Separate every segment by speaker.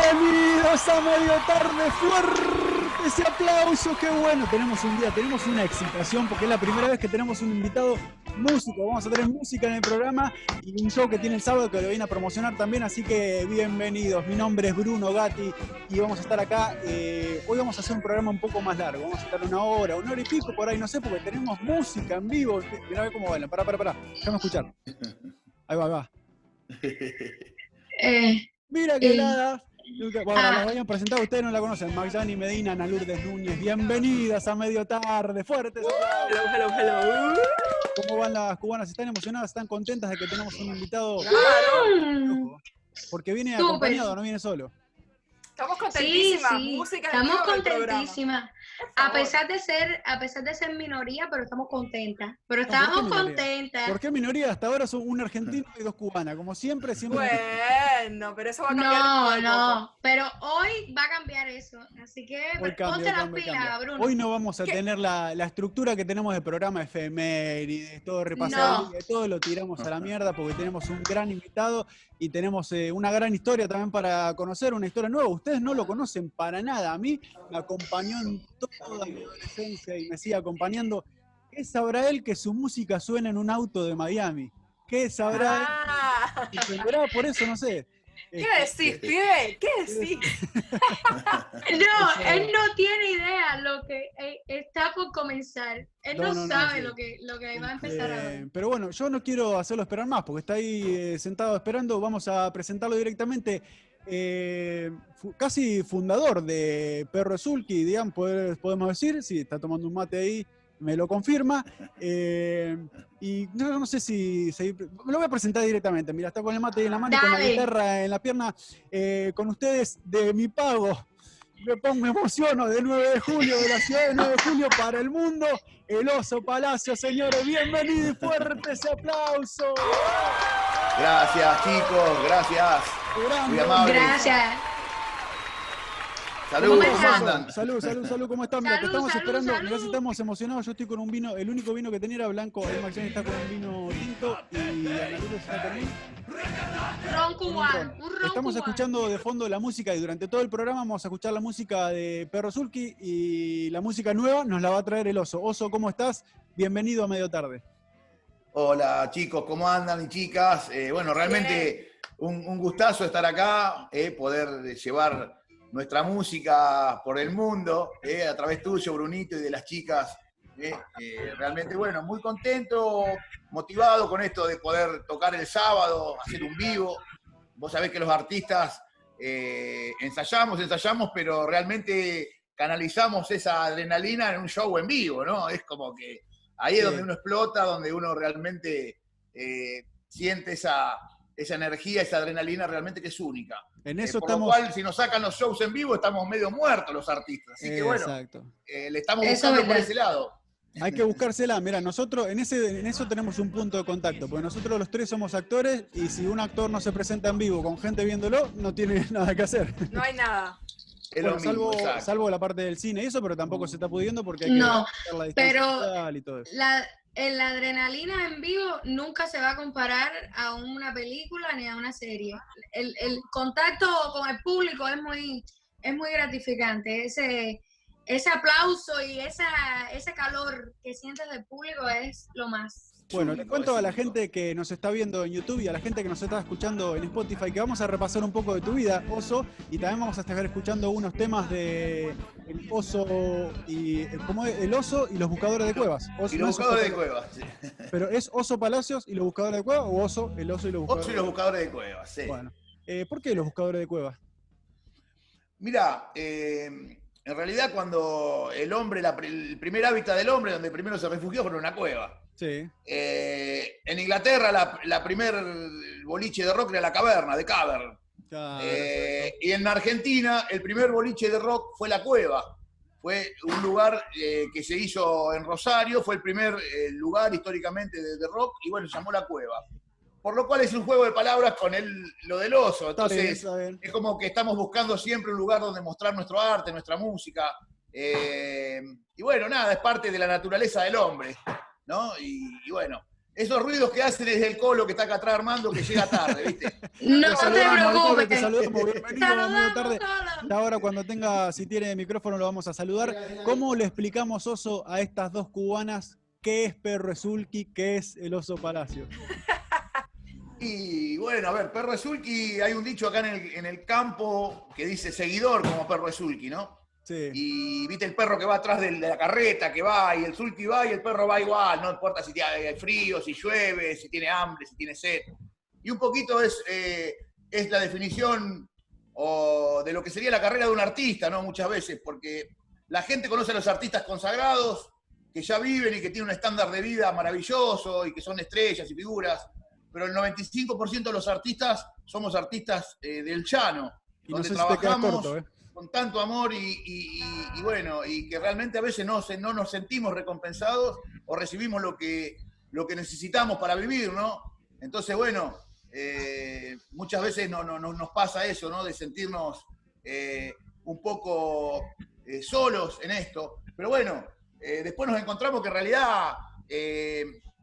Speaker 1: Bienvenidos a medio tarde fuerte ese aplauso, qué bueno. Tenemos un día, tenemos una excitación porque es la primera vez que tenemos un invitado músico. Vamos a tener música en el programa y un show que tiene el sábado que lo viene a promocionar también. Así que bienvenidos. Mi nombre es Bruno Gatti y vamos a estar acá. eh, hoy vamos a hacer un programa un poco más largo. Vamos a estar una hora, una hora y pico por ahí, no sé, porque tenemos música en vivo. Mirá a ver cómo bailan. Pará, pará, pará. Déjame escuchar. Ahí va, ahí va.
Speaker 2: Eh,
Speaker 1: Mira qué
Speaker 2: Eh,
Speaker 1: nada. Bueno,
Speaker 2: ah.
Speaker 1: vayan presentado, ustedes no la conocen. Magdani Medina, Ana Lourdes Núñez, bienvenidas a medio tarde, fuertes.
Speaker 3: Hello, hello, hello.
Speaker 1: ¿Cómo van las cubanas? ¿Están emocionadas? ¿Están contentas de que tenemos un invitado? Ojo, Porque viene
Speaker 2: Súper.
Speaker 1: acompañado, no viene solo.
Speaker 3: Estamos
Speaker 2: sí,
Speaker 3: contentísimas.
Speaker 2: sí,
Speaker 3: Música en
Speaker 2: estamos contentísimas. A pesar de ser, a pesar de ser minoría, pero estamos contentas. Pero
Speaker 1: No, ¿por qué
Speaker 2: estamos
Speaker 1: minoría?
Speaker 2: contentas.
Speaker 1: ¿Por qué minoría? Hasta ahora son un argentino y dos cubanas. Como siempre, siempre.
Speaker 3: Bueno, pero eso va a cambiar.
Speaker 2: No, no, pero hoy va a cambiar eso. Así que
Speaker 1: Hoy
Speaker 2: ponte las pilas. Bruno.
Speaker 1: Hoy no vamos a
Speaker 3: ¿Qué?
Speaker 1: tener la, la estructura que tenemos de programa efemérides, todo repasado,
Speaker 2: No.
Speaker 1: y todo lo tiramos a la mierda porque tenemos un gran invitado y tenemos eh, una gran historia también para conocer, una historia nueva. Ustedes no lo conocen para nada. A mí me acompañó en toda mi adolescencia y me sigue acompañando. ¿Qué sabrá él que su música suena en un auto de Miami? ¿Qué sabrá
Speaker 3: Ah,
Speaker 1: él? Y por eso, no sé.
Speaker 3: ¿Qué decís, pibe? ¿Qué decís?
Speaker 2: No, él no tiene idea lo que eh, está por comenzar. Él
Speaker 1: No,
Speaker 2: no,
Speaker 1: no, no,
Speaker 2: sabe
Speaker 1: sí.
Speaker 2: lo que lo que va a empezar a
Speaker 1: Eh,
Speaker 2: ver.
Speaker 1: pero bueno, yo no quiero hacerlo esperar más, porque está ahí eh, sentado esperando. Vamos a presentarlo directamente. eh, fu- casi fundador de Perro Zulki, digamos, podemos decir. Sí, está tomando un mate ahí, me lo confirma. Eh, y no, no sé si, si- Me lo voy a presentar directamente. Mira, está con el mate ahí en la mano y con la guitarra en la pierna. Eh, con ustedes, de mi pago. Me pongo, me emociono, de 9 de julio, de la ciudad de 9 de julio para el mundo. El Oso Palacio, señores, bienvenido y fuerte ese aplauso.
Speaker 4: Gracias, chicos, gracias.
Speaker 1: Grande.
Speaker 4: Muy amable.
Speaker 2: Gracias.
Speaker 4: Saludos,
Speaker 2: ¿Cómo
Speaker 4: andan?
Speaker 1: Salud, salud, salud, ¿cómo están? Mira, te
Speaker 2: Salud,
Speaker 1: estamos
Speaker 2: salud,
Speaker 1: esperando,
Speaker 2: salud.
Speaker 1: mirá si estamos emocionados, yo estoy con un vino, el único vino que tenía era blanco, el Maxine está con un vino tinto y está
Speaker 2: Ron
Speaker 1: un.
Speaker 2: Un
Speaker 1: Estamos
Speaker 2: cubano.
Speaker 1: escuchando de fondo la música y durante todo el programa vamos a escuchar la música de Perro Zulki y la música nueva nos la va a traer el Oso. Oso, ¿cómo estás? Bienvenido a Medio Tarde.
Speaker 4: Hola, chicos, ¿cómo andan y chicas? Eh, bueno, realmente un, un gustazo estar acá, eh, poder llevar nuestra música por el mundo, eh, a través tuyo, Brunito, y de las chicas. eh, eh, realmente, bueno, muy contento, motivado con esto de poder tocar el sábado, hacer un vivo. Vos sabés que los artistas ensayamos, ensayamos, pero realmente canalizamos esa adrenalina en un show en vivo, ¿no? Es como que ahí es
Speaker 1: Sí.
Speaker 4: donde uno explota, donde uno realmente siente esa, esa energía, esa adrenalina realmente que es única.
Speaker 1: En
Speaker 4: Eh, por
Speaker 1: estamos...
Speaker 4: lo cual, si nos sacan los shows en vivo, estamos medio muertos los artistas. Así que bueno,
Speaker 1: Exacto.
Speaker 4: eh, le estamos
Speaker 2: es
Speaker 4: buscando por ese lado.
Speaker 1: Hay que buscársela. Mira, nosotros en, ese, en eso tenemos un punto de contacto, porque nosotros los tres somos actores y si un actor no se presenta en vivo con gente viéndolo, no tiene nada que hacer.
Speaker 3: No hay nada.
Speaker 1: Bueno, salvo, la parte del cine y eso, pero tampoco se está pudiendo porque hay que
Speaker 2: No,
Speaker 1: la distancia
Speaker 2: pero-
Speaker 1: y todo eso.
Speaker 2: La, el- adrenalina en vivo nunca se va a comparar a una película ni a una serie. El, el contacto con el público es muy, es muy gratificante. Ese, ese aplauso y esa, ese calor que sientes del público es lo más.
Speaker 1: Bueno, les cuento a la gente que nos está viendo en YouTube y a la gente que nos está escuchando en Spotify que vamos a repasar un poco de tu vida, Oso, y también vamos a estar escuchando unos temas de el Oso y ¿cómo es? el Oso y los buscadores de cuevas. Oso-
Speaker 4: Y los
Speaker 1: es
Speaker 4: buscadores de
Speaker 1: Oso-
Speaker 4: cuevas. sí.
Speaker 1: Pero es Oso Palacios y los buscadores de cuevas o Oso, el Oso y los buscadores.
Speaker 4: Ocho y los buscadores de cuevas, sí.
Speaker 1: Bueno, eh, ¿por qué los buscadores de cuevas?
Speaker 4: Mira, eh, en realidad cuando el hombre, la el primer hábitat del hombre, donde primero se refugió fue en una cueva.
Speaker 1: Sí.
Speaker 4: Eh, en Inglaterra la, la primer boliche de rock era la caverna, de Cavern.
Speaker 1: Claro,
Speaker 4: Eh, y en Argentina el primer boliche de rock fue la cueva. Fue un lugar eh, que se hizo en Rosario, fue el primer lugar históricamente de, de rock y bueno, se llamó la cueva. Por lo cual es un juego de palabras con el, lo del oso.
Speaker 1: Está bien,
Speaker 4: Entonces,
Speaker 1: está bien.
Speaker 4: es como que estamos buscando siempre un lugar donde mostrar nuestro arte, nuestra música. y bueno, nada, es parte de la naturaleza del hombre, ¿no? Y, y bueno, esos ruidos que hace desde el colo que está acá atrás Armando, que llega tarde, ¿viste?
Speaker 2: No
Speaker 1: Te
Speaker 2: te
Speaker 1: saludamos, Alcalde, te
Speaker 2: preocupes.
Speaker 1: saludamos. Bienvenido, tarde. ahora cuando tenga, si tiene micrófono, lo vamos a saludar. ¿Cómo le explicamos, Oso, a estas dos cubanas qué es Perro Zulki, qué es el Oso Palacio?
Speaker 4: Y bueno, a ver, perro Zulki, hay un dicho acá en el, en el campo que dice seguidor como perro Zulki, ¿no?
Speaker 1: Sí.
Speaker 4: Y viste el perro que va atrás de la carreta, que va, y el Zulki va y el perro va igual, no importa si tiene frío, si llueve, si tiene hambre, si tiene sed. Y un poquito es, eh, es la definición o, de lo que sería la carrera de un artista, ¿no? Muchas veces, porque la gente conoce a los artistas consagrados, que ya viven y que tienen un estándar de vida maravilloso y que son estrellas y figuras, pero el 95% de los artistas somos artistas eh, del llano,
Speaker 1: Y no
Speaker 4: donde
Speaker 1: sé si te queda
Speaker 4: trabajamos
Speaker 1: corto, ¿eh?
Speaker 4: Con tanto amor y, bueno, y que realmente a veces no, no nos sentimos recompensados o recibimos lo que, lo que necesitamos para vivir, ¿no? Entonces, bueno, eh, muchas veces no, no- no- nos pasa eso, ¿no? De sentirnos eh, un poco eh, solos en esto. Pero bueno, después nos encontramos que en realidad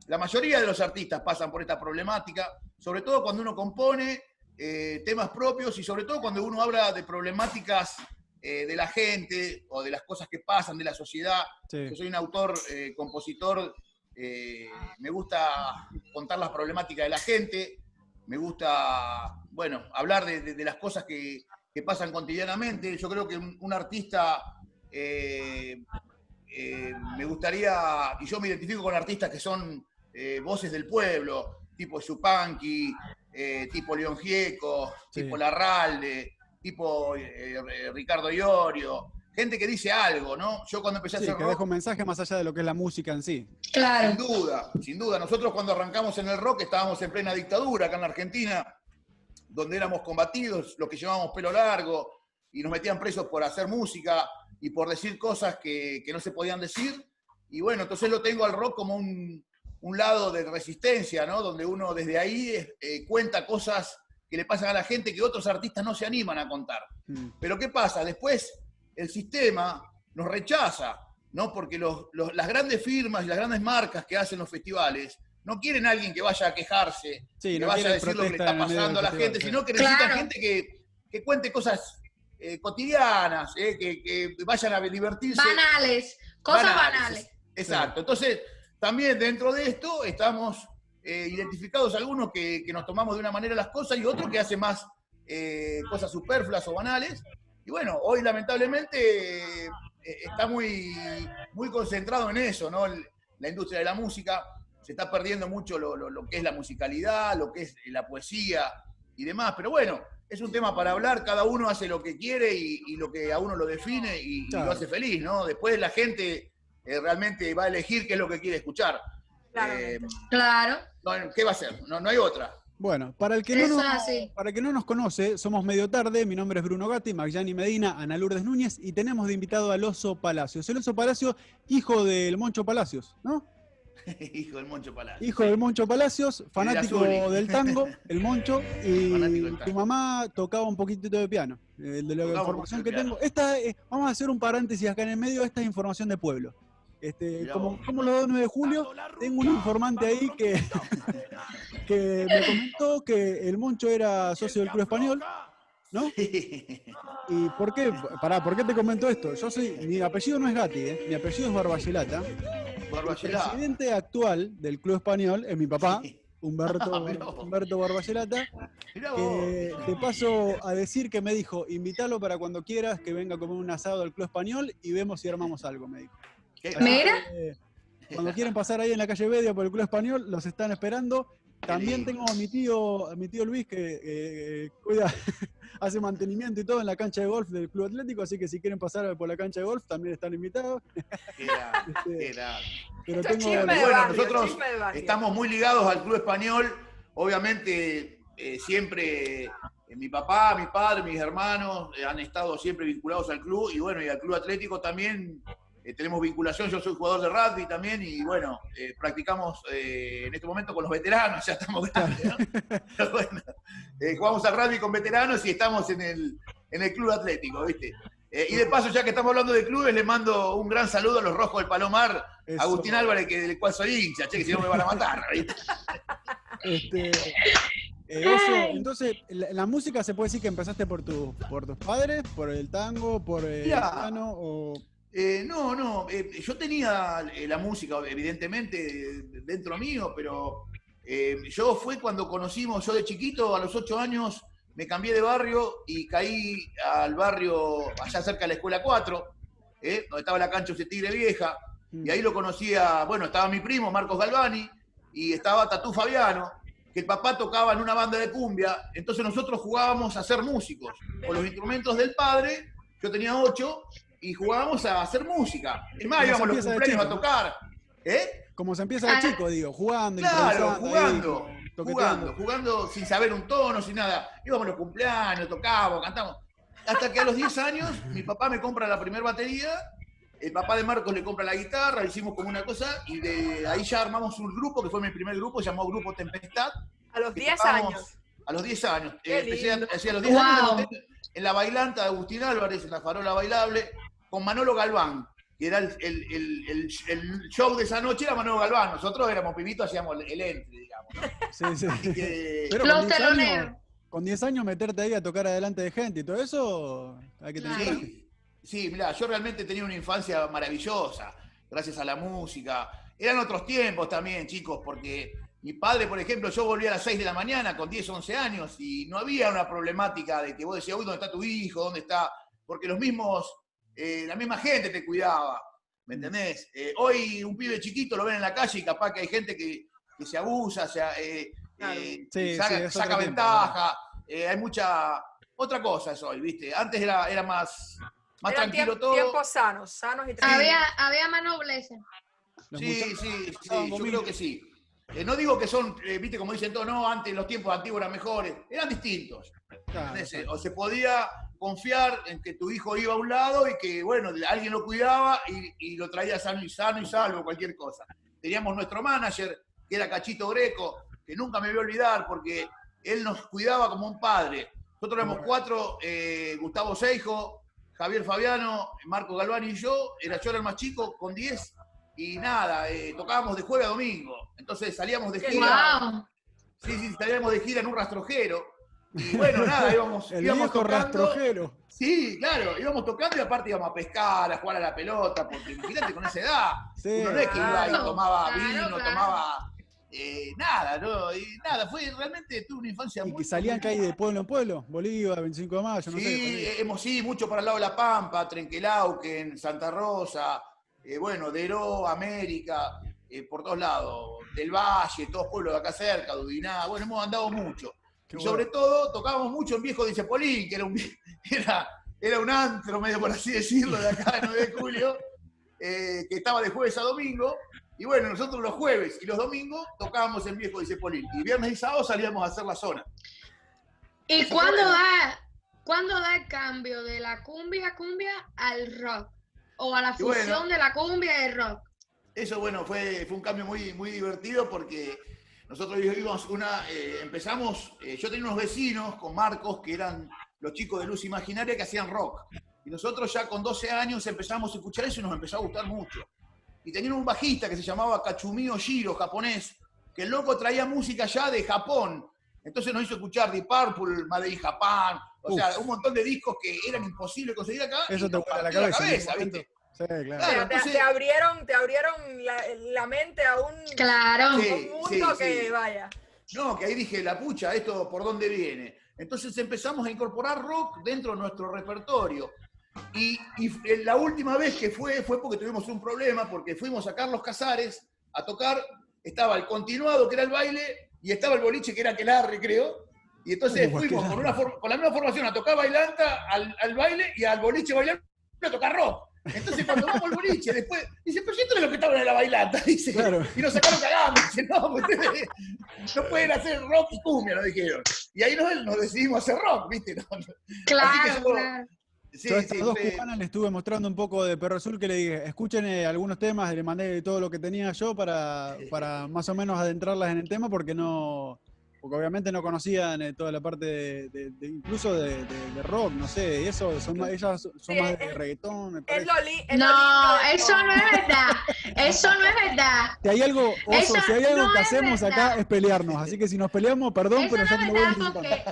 Speaker 4: la mayoría de los artistas pasan por esta problemática, sobre todo cuando uno compone eh, temas propios y sobre todo cuando uno habla de problemáticas eh, de la gente o de las cosas que pasan de la sociedad.
Speaker 1: Sí.
Speaker 4: Yo soy un autor, eh, compositor, me gusta contar las problemáticas de la gente, me gusta, bueno, hablar de, de- de las cosas que, que pasan cotidianamente. Yo creo que un, un artista, me gustaría, y yo me identifico con artistas que son voces del pueblo, tipo Yupanqui, eh, tipo León Gieco,
Speaker 1: Sí.
Speaker 4: tipo Larralde, tipo eh, Ricardo Iorio, gente que dice algo, ¿no? Yo cuando empecé a hacer
Speaker 1: que
Speaker 4: rock,
Speaker 1: deja un mensaje más allá de lo que es la música en sí.
Speaker 4: sin
Speaker 2: Claro.
Speaker 4: duda, sin duda. Nosotros cuando arrancamos en el rock estábamos en plena dictadura acá en la Argentina, donde éramos combatidos, los que llevábamos pelo largo, y nos metían presos por hacer música y por decir cosas que, que no se podían decir. Y bueno, entonces lo tengo al rock como un, un lado de resistencia, ¿no? Donde uno desde ahí eh, cuenta cosas que le pasan a la gente que otros artistas no se animan a contar.
Speaker 1: Mm.
Speaker 4: Pero ¿qué pasa? Después el sistema nos rechaza, ¿no? Porque los- los- las grandes firmas y las grandes marcas que hacen los festivales no quieren a alguien que vaya a quejarse,
Speaker 1: Sí,
Speaker 4: que
Speaker 1: no
Speaker 4: vaya a
Speaker 1: quieren
Speaker 4: decir lo que le está pasando a la gente, sino que necesitan
Speaker 2: Claro.
Speaker 4: gente que, que cuente cosas eh, cotidianas, eh, que, que vayan a divertirse.
Speaker 2: Banales. Cosas
Speaker 4: Banales.
Speaker 2: banales.
Speaker 4: Exacto. Entonces, también dentro de esto estamos eh, identificados algunos que, que nos tomamos de una manera las cosas y otros que hacen más eh, cosas superfluas o banales. Y bueno, hoy lamentablemente eh, está muy, muy concentrado en eso, ¿no? La industria de la música se está perdiendo mucho lo, lo- lo que es la musicalidad, lo que es la poesía y demás. Pero bueno, es un tema para hablar, cada uno hace lo que quiere y, y lo que a uno lo define y, lo hace feliz, ¿no? Después la gente eh, realmente va a elegir qué es lo que quiere escuchar. Eh,
Speaker 2: Claro.
Speaker 4: no, ¿Qué va a hacer? No, no hay otra.
Speaker 1: Bueno, para el, que no nos, para el que no nos conoce, somos medio tarde. Mi nombre es Bruno Gatti, Magyani Medina, Ana Lourdes Núñez y tenemos de invitado al Oso Palacios. El Oso Palacio, hijo del Moncho Palacios, ¿no?
Speaker 4: Hijo del Moncho Palacio.
Speaker 1: Hijo del Moncho Palacios, fanático del tango, el Moncho, y tu mamá tocaba un poquitito de piano. de la
Speaker 4: Tocaba
Speaker 1: información que tengo. Esta, eh, vamos a hacer un paréntesis acá en el medio, esta es información de pueblo. Este, como, como los 9 de julio, tengo un informante ahí que, que me comentó que el Moncho era socio del Club Español, ¿no? ¿Y por qué? Pará, ¿por qué te comento esto? Yo soy, mi apellido no es Gatti, ¿eh? mi apellido es Barbagelata. El presidente actual del Club Español es mi papá, Humberto. Humberto
Speaker 4: vos.
Speaker 1: que te paso a decir que me dijo, invítalo para cuando quieras, que venga a comer un asado al Club Español y vemos si armamos algo, me dijo.
Speaker 2: Mira.
Speaker 1: que, cuando quieren pasar ahí en la calle Bedia por el Club Español, los están esperando. También tengo a mi tío, a mi tío Luis que eh, cuida, hace mantenimiento y todo en la cancha de golf del Club Atlético, así que si quieren pasar por la cancha de golf también están invitados.
Speaker 4: Qué grande,
Speaker 1: Este. Pero
Speaker 3: Esto es
Speaker 1: tengo,
Speaker 4: Bueno,
Speaker 3: barrio,
Speaker 4: nosotros. Estamos muy ligados al club español. Obviamente, eh, siempre eh, mi papá, mi padre, mis hermanos eh, han estado siempre vinculados al club y bueno, y al club atlético también eh, tenemos vinculación. Yo soy jugador de rugby también y bueno, eh, practicamos eh, en este momento con los veteranos, ya estamos grandes, ¿no? Pero bueno, eh, jugamos al rugby con veteranos y estamos en el, en el club atlético, ¿viste? Eh, y de paso, ya que estamos hablando de clubes, le mando un gran saludo a los Rojos del Palomar,
Speaker 1: Eso.
Speaker 4: Agustín Álvarez, que del cual soy hincha, che, que si no me van a matar. ¿viste?
Speaker 1: Este, eh, Oso, entonces, la, la música se puede decir que empezaste por, tu, por tus padres, por el tango, por el piano, o
Speaker 4: Eh, no, no, eh, yo tenía eh, la música, evidentemente, dentro mío, pero yo fue cuando conocimos, yo de chiquito, a los ocho años, me cambié de barrio y caí al barrio allá cerca de la Escuela 4, eh, donde estaba la cancha de Tigre Vieja, y ahí lo conocía, bueno, estaba mi primo, Marcos Galvani, y estaba Tatú Fabiano, que el papá tocaba en una banda de cumbia, entonces nosotros jugábamos a ser músicos, con los instrumentos del padre, yo tenía ocho, y jugábamos a hacer música. Es más, íbamos
Speaker 1: se
Speaker 4: a los cumpleaños a tocar. ¿Eh?
Speaker 1: como se empieza de
Speaker 2: Ah.
Speaker 1: chico, digo, jugando,
Speaker 4: Claro,
Speaker 1: ahí,
Speaker 4: jugando, jugando, jugando sin saber un tono, sin nada. Íbamos a los cumpleaños, tocábamos, cantamos. Hasta que a los 10 años mi papá me compra la primera batería, el papá de Marcos le compra la guitarra, hicimos como una cosa y de ahí ya armamos un grupo, que fue mi primer grupo, llamado Grupo Tempestad,
Speaker 3: A los
Speaker 4: que
Speaker 3: 10
Speaker 4: tocábamos
Speaker 3: años.
Speaker 4: A los 10 años. Eh, empecé a, los 10
Speaker 2: Wow.
Speaker 4: años en la bailanta de Agustín Álvarez, en la farola bailable, con Manolo Galván, que era el, el- el- el- el show de esa noche, era Manolo Galván. Nosotros éramos pibitos, hacíamos el entre, digamos. ¿no?
Speaker 1: Sí, sí.
Speaker 4: Así que-
Speaker 1: Pero
Speaker 2: Los
Speaker 1: con 10
Speaker 2: teloneros.
Speaker 1: años, con 10 años meterte ahí a tocar adelante de gente y todo eso, hay que tener
Speaker 2: Claro.
Speaker 1: coraje.
Speaker 4: Sí, sí, mirá, yo realmente tenía una infancia maravillosa, gracias a la música. Eran otros tiempos también, chicos, porque mi padre, por ejemplo, yo volví a las 6 de la mañana con 10, 11 años y no había una problemática de que vos decías, uy, ¿dónde está tu hijo? ¿Dónde está? Porque los mismos, eh, la misma gente te cuidaba, ¿me entendés? Eh, hoy un pibe chiquito lo ven en la calle y capaz que hay gente que, que se abusa, se, eh,
Speaker 3: Claro.
Speaker 4: eh,
Speaker 1: Sí,
Speaker 4: saca,
Speaker 1: sí,
Speaker 4: saca
Speaker 1: otro tiempo,
Speaker 4: ventaja, eh, hay mucha... Otra cosa es hoy, ¿viste? Antes era, era más, más
Speaker 3: Eran
Speaker 4: tranquilo
Speaker 3: tiemp-
Speaker 4: todo.
Speaker 3: tiempos sanos, sanos y tranquilos.
Speaker 2: Había, había más nobleza.
Speaker 4: Sí, sí, sí, yo
Speaker 1: conmigo.
Speaker 4: creo que sí. Eh, no digo que son, eh, viste, como dicen todos, no, antes los tiempos antiguos eran mejores, eran distintos.
Speaker 1: Claro, exacto.
Speaker 4: O se podía confiar en que tu hijo iba a un lado y que, bueno, alguien lo cuidaba y, y lo traía sano y sano y salvo, cualquier cosa. Teníamos nuestro manager, que era Cachito Greco, que nunca me voy a olvidar porque él nos cuidaba como un padre. Nosotros éramos cuatro, eh, Gustavo Seijo, Javier Fabiano, Marco Galván y yo, era yo era el más chico, con 10, y nada, eh, tocábamos de jueves a domingo. Entonces salíamos de gira.
Speaker 2: Wow.
Speaker 4: Sí, sí, salíamos de gira en un rastrojero. Y bueno, nada, íbamos,
Speaker 1: El
Speaker 4: íbamos
Speaker 1: viejo
Speaker 4: tocando.
Speaker 1: rastrojero.
Speaker 4: Sí, claro, íbamos tocando y aparte íbamos a pescar, a jugar a la pelota, porque imagínate con esa edad.
Speaker 1: Sí.
Speaker 4: Uno no es que iba y
Speaker 3: Claro,
Speaker 4: tomaba
Speaker 2: claro,
Speaker 4: vino,
Speaker 2: claro.
Speaker 4: tomaba eh, nada, ¿no? Y nada, fue realmente tuve una infancia
Speaker 1: Y
Speaker 4: muy.
Speaker 1: que salían hay de pueblo en pueblo, Bolívar, 25 de mayo, no sé.
Speaker 4: Sí,
Speaker 1: ahí.
Speaker 4: eh, hemos sí, mucho para el lado de La Pampa, Trenquelauquen, Santa Rosa, eh, bueno, Deró, América, eh, por todos lados, del Valle, todos pueblos de acá cerca, Dudiná, bueno, hemos andado mucho.
Speaker 1: Qué
Speaker 4: y sobre
Speaker 1: bueno.
Speaker 4: todo tocábamos mucho en Viejo de Cepolín, que era un, era, era un antro, medio por así decirlo, de acá de 9 de julio, eh, que estaba de jueves a domingo. Y bueno, nosotros los jueves y los domingos tocábamos en Viejo de Cepolín. Y viernes y sábado salíamos a hacer la zona.
Speaker 2: ¿Y
Speaker 4: Eso
Speaker 2: cuándo da, cuándo da el cambio de la cumbia cumbia al rock? O a la
Speaker 4: bueno.
Speaker 2: fusión de la cumbia y el rock.
Speaker 4: Eso, bueno, fue, fue un cambio muy, muy divertido porque nosotros vivimos una, eh, empezamos, eh, yo tenía unos vecinos con Marcos que eran los chicos de Luz Imaginaria que hacían rock. Y nosotros ya con 12 años empezamos a escuchar eso y nos empezó a gustar mucho. Y tenían un bajista que se llamaba Kachumio Shiro, japonés, que el loco traía música ya de Japón. Entonces nos hizo escuchar Deep Purple, Made in Japan, o sea, un montón de discos que eran imposibles conseguir acá. y
Speaker 1: Eso te la
Speaker 4: partió
Speaker 1: cabeza. ese
Speaker 4: ¿viste?
Speaker 1: Sí, claro.
Speaker 4: Claro,
Speaker 3: te, abrieron, te abrieron la, la mente a un,
Speaker 2: Claro.
Speaker 4: Sí.
Speaker 3: un mundo
Speaker 4: sí,
Speaker 3: que
Speaker 4: sí.
Speaker 3: vaya.
Speaker 4: No, que ahí dije, la pucha, ¿esto por dónde viene? Entonces empezamos a incorporar rock dentro de nuestro repertorio. Y, y f- la última vez que fue, fue porque tuvimos un problema, porque fuimos a Carlos Casares a tocar, estaba el continuado, que era el baile, y estaba el boliche, que era Aquelarre, creo. Y entonces
Speaker 1: Uh,
Speaker 4: fuimos una con la misma formación a tocar bailanta, al, al baile, y al boliche bailando a tocar rock. Entonces cuando vamos al boliche, después, dice, pero si esto no es lo que estaban en la bailanta, dice.
Speaker 1: Claro.
Speaker 4: Y nos sacaron cagando, dice, no, pues ustedes no pueden hacer rock y cumbia, nos dijeron. Y ahí nos, nos decidimos hacer rock, ¿viste? No, no.
Speaker 2: Claro,
Speaker 4: yo-
Speaker 2: claro.
Speaker 4: Sí,
Speaker 1: Yo a estas
Speaker 4: sí,
Speaker 1: dos cubanas le estuve mostrando un poco de Perro Azul que le dije, escuchen eh, algunos temas, le mandé todo lo que tenía yo para, para más o menos adentrarlas en el tema porque no, porque obviamente no conocían eh, toda la parte de, de- de- incluso de, de- de rock, no sé, y eso, son más, ellas son
Speaker 3: Sí,
Speaker 1: más de
Speaker 3: es-
Speaker 1: reggaetón, me
Speaker 3: Es lo, li- es lo
Speaker 2: No,
Speaker 3: de
Speaker 2: eso no es verdad. Eso no es verdad.
Speaker 1: Si hay algo, Oso,
Speaker 2: Eso
Speaker 1: si hay algo
Speaker 2: no
Speaker 1: que hacemos
Speaker 2: verdad.
Speaker 1: acá es pelearnos, así que si nos peleamos, perdón,
Speaker 2: Eso
Speaker 1: pero
Speaker 2: no
Speaker 1: yo
Speaker 2: es
Speaker 1: te lo voy a
Speaker 2: porque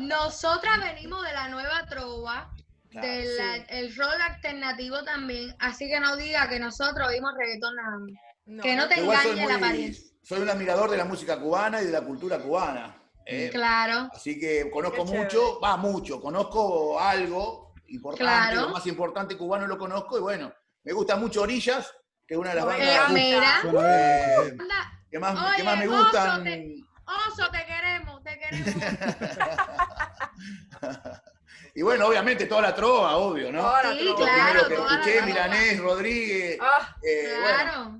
Speaker 2: nosotras venimos de la nueva trova,
Speaker 4: Claro.
Speaker 2: del
Speaker 3: sí.
Speaker 2: el rock alternativo también, así que no diga que nosotros oímos reggaetón nada más.
Speaker 3: No,
Speaker 2: que no te engañe la apariencia.
Speaker 4: Soy un admirador de la música cubana y de la cultura cubana. ¿eh?
Speaker 2: Claro,
Speaker 4: Así que conozco
Speaker 3: Qué chévere.
Speaker 4: mucho, va mucho, conozco algo importante,
Speaker 2: Claro.
Speaker 4: lo más importante cubano lo conozco y bueno, me gusta mucho Orillas, que es una de las bandas
Speaker 2: Eh,
Speaker 4: que más, que
Speaker 2: Oye,
Speaker 4: más me
Speaker 2: Oso,
Speaker 4: gustan.
Speaker 2: te- oso, te queremos, te queremos.
Speaker 4: Y bueno, obviamente toda la trova, obvio, ¿no?
Speaker 3: Toda la
Speaker 2: Sí.
Speaker 4: Lo
Speaker 2: claro,
Speaker 4: primero que escuché. Milanés, Rodríguez, eh, bueno,
Speaker 2: Claro.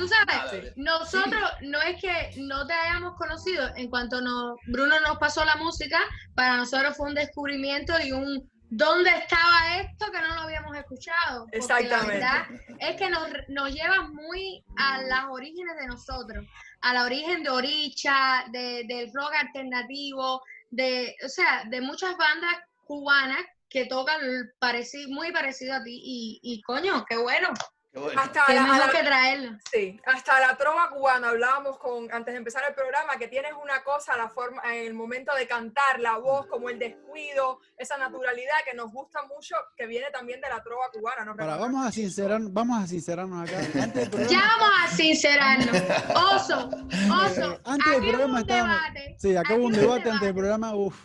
Speaker 2: Tú sabes, nosotros no es que no te hayamos conocido, en cuanto nos, Bruno nos pasó la música, para nosotros fue un descubrimiento y un ¿dónde estaba esto que no lo habíamos escuchado? Porque
Speaker 3: Exactamente.
Speaker 2: La verdad es que nos, nos lleva muy a las orígenes de nosotros, a la origen de Oricha, de, del rock alternativo, de, o sea, de muchas bandas cubanas que tocan pareci- muy parecido a ti y, y coño, qué bueno,
Speaker 4: bueno.
Speaker 3: hasta la, la-
Speaker 2: que traerlo.
Speaker 3: sí, hasta la trova cubana hablábamos con antes de empezar el programa que tienes una cosa la forma en el momento de cantar la voz como el descuido esa naturalidad que nos gusta mucho que viene también de la trova cubana ¿no?
Speaker 1: Para, vamos a sincerar, vamos a sincerarnos acá. Antes del programa,
Speaker 2: Ya vamos a sincerarnos. Oso, oso.
Speaker 1: Antes del
Speaker 2: aquí
Speaker 1: programa
Speaker 2: un
Speaker 1: estábamos-
Speaker 2: debate.
Speaker 1: sí, acá hubo un debate antes del programa, uff.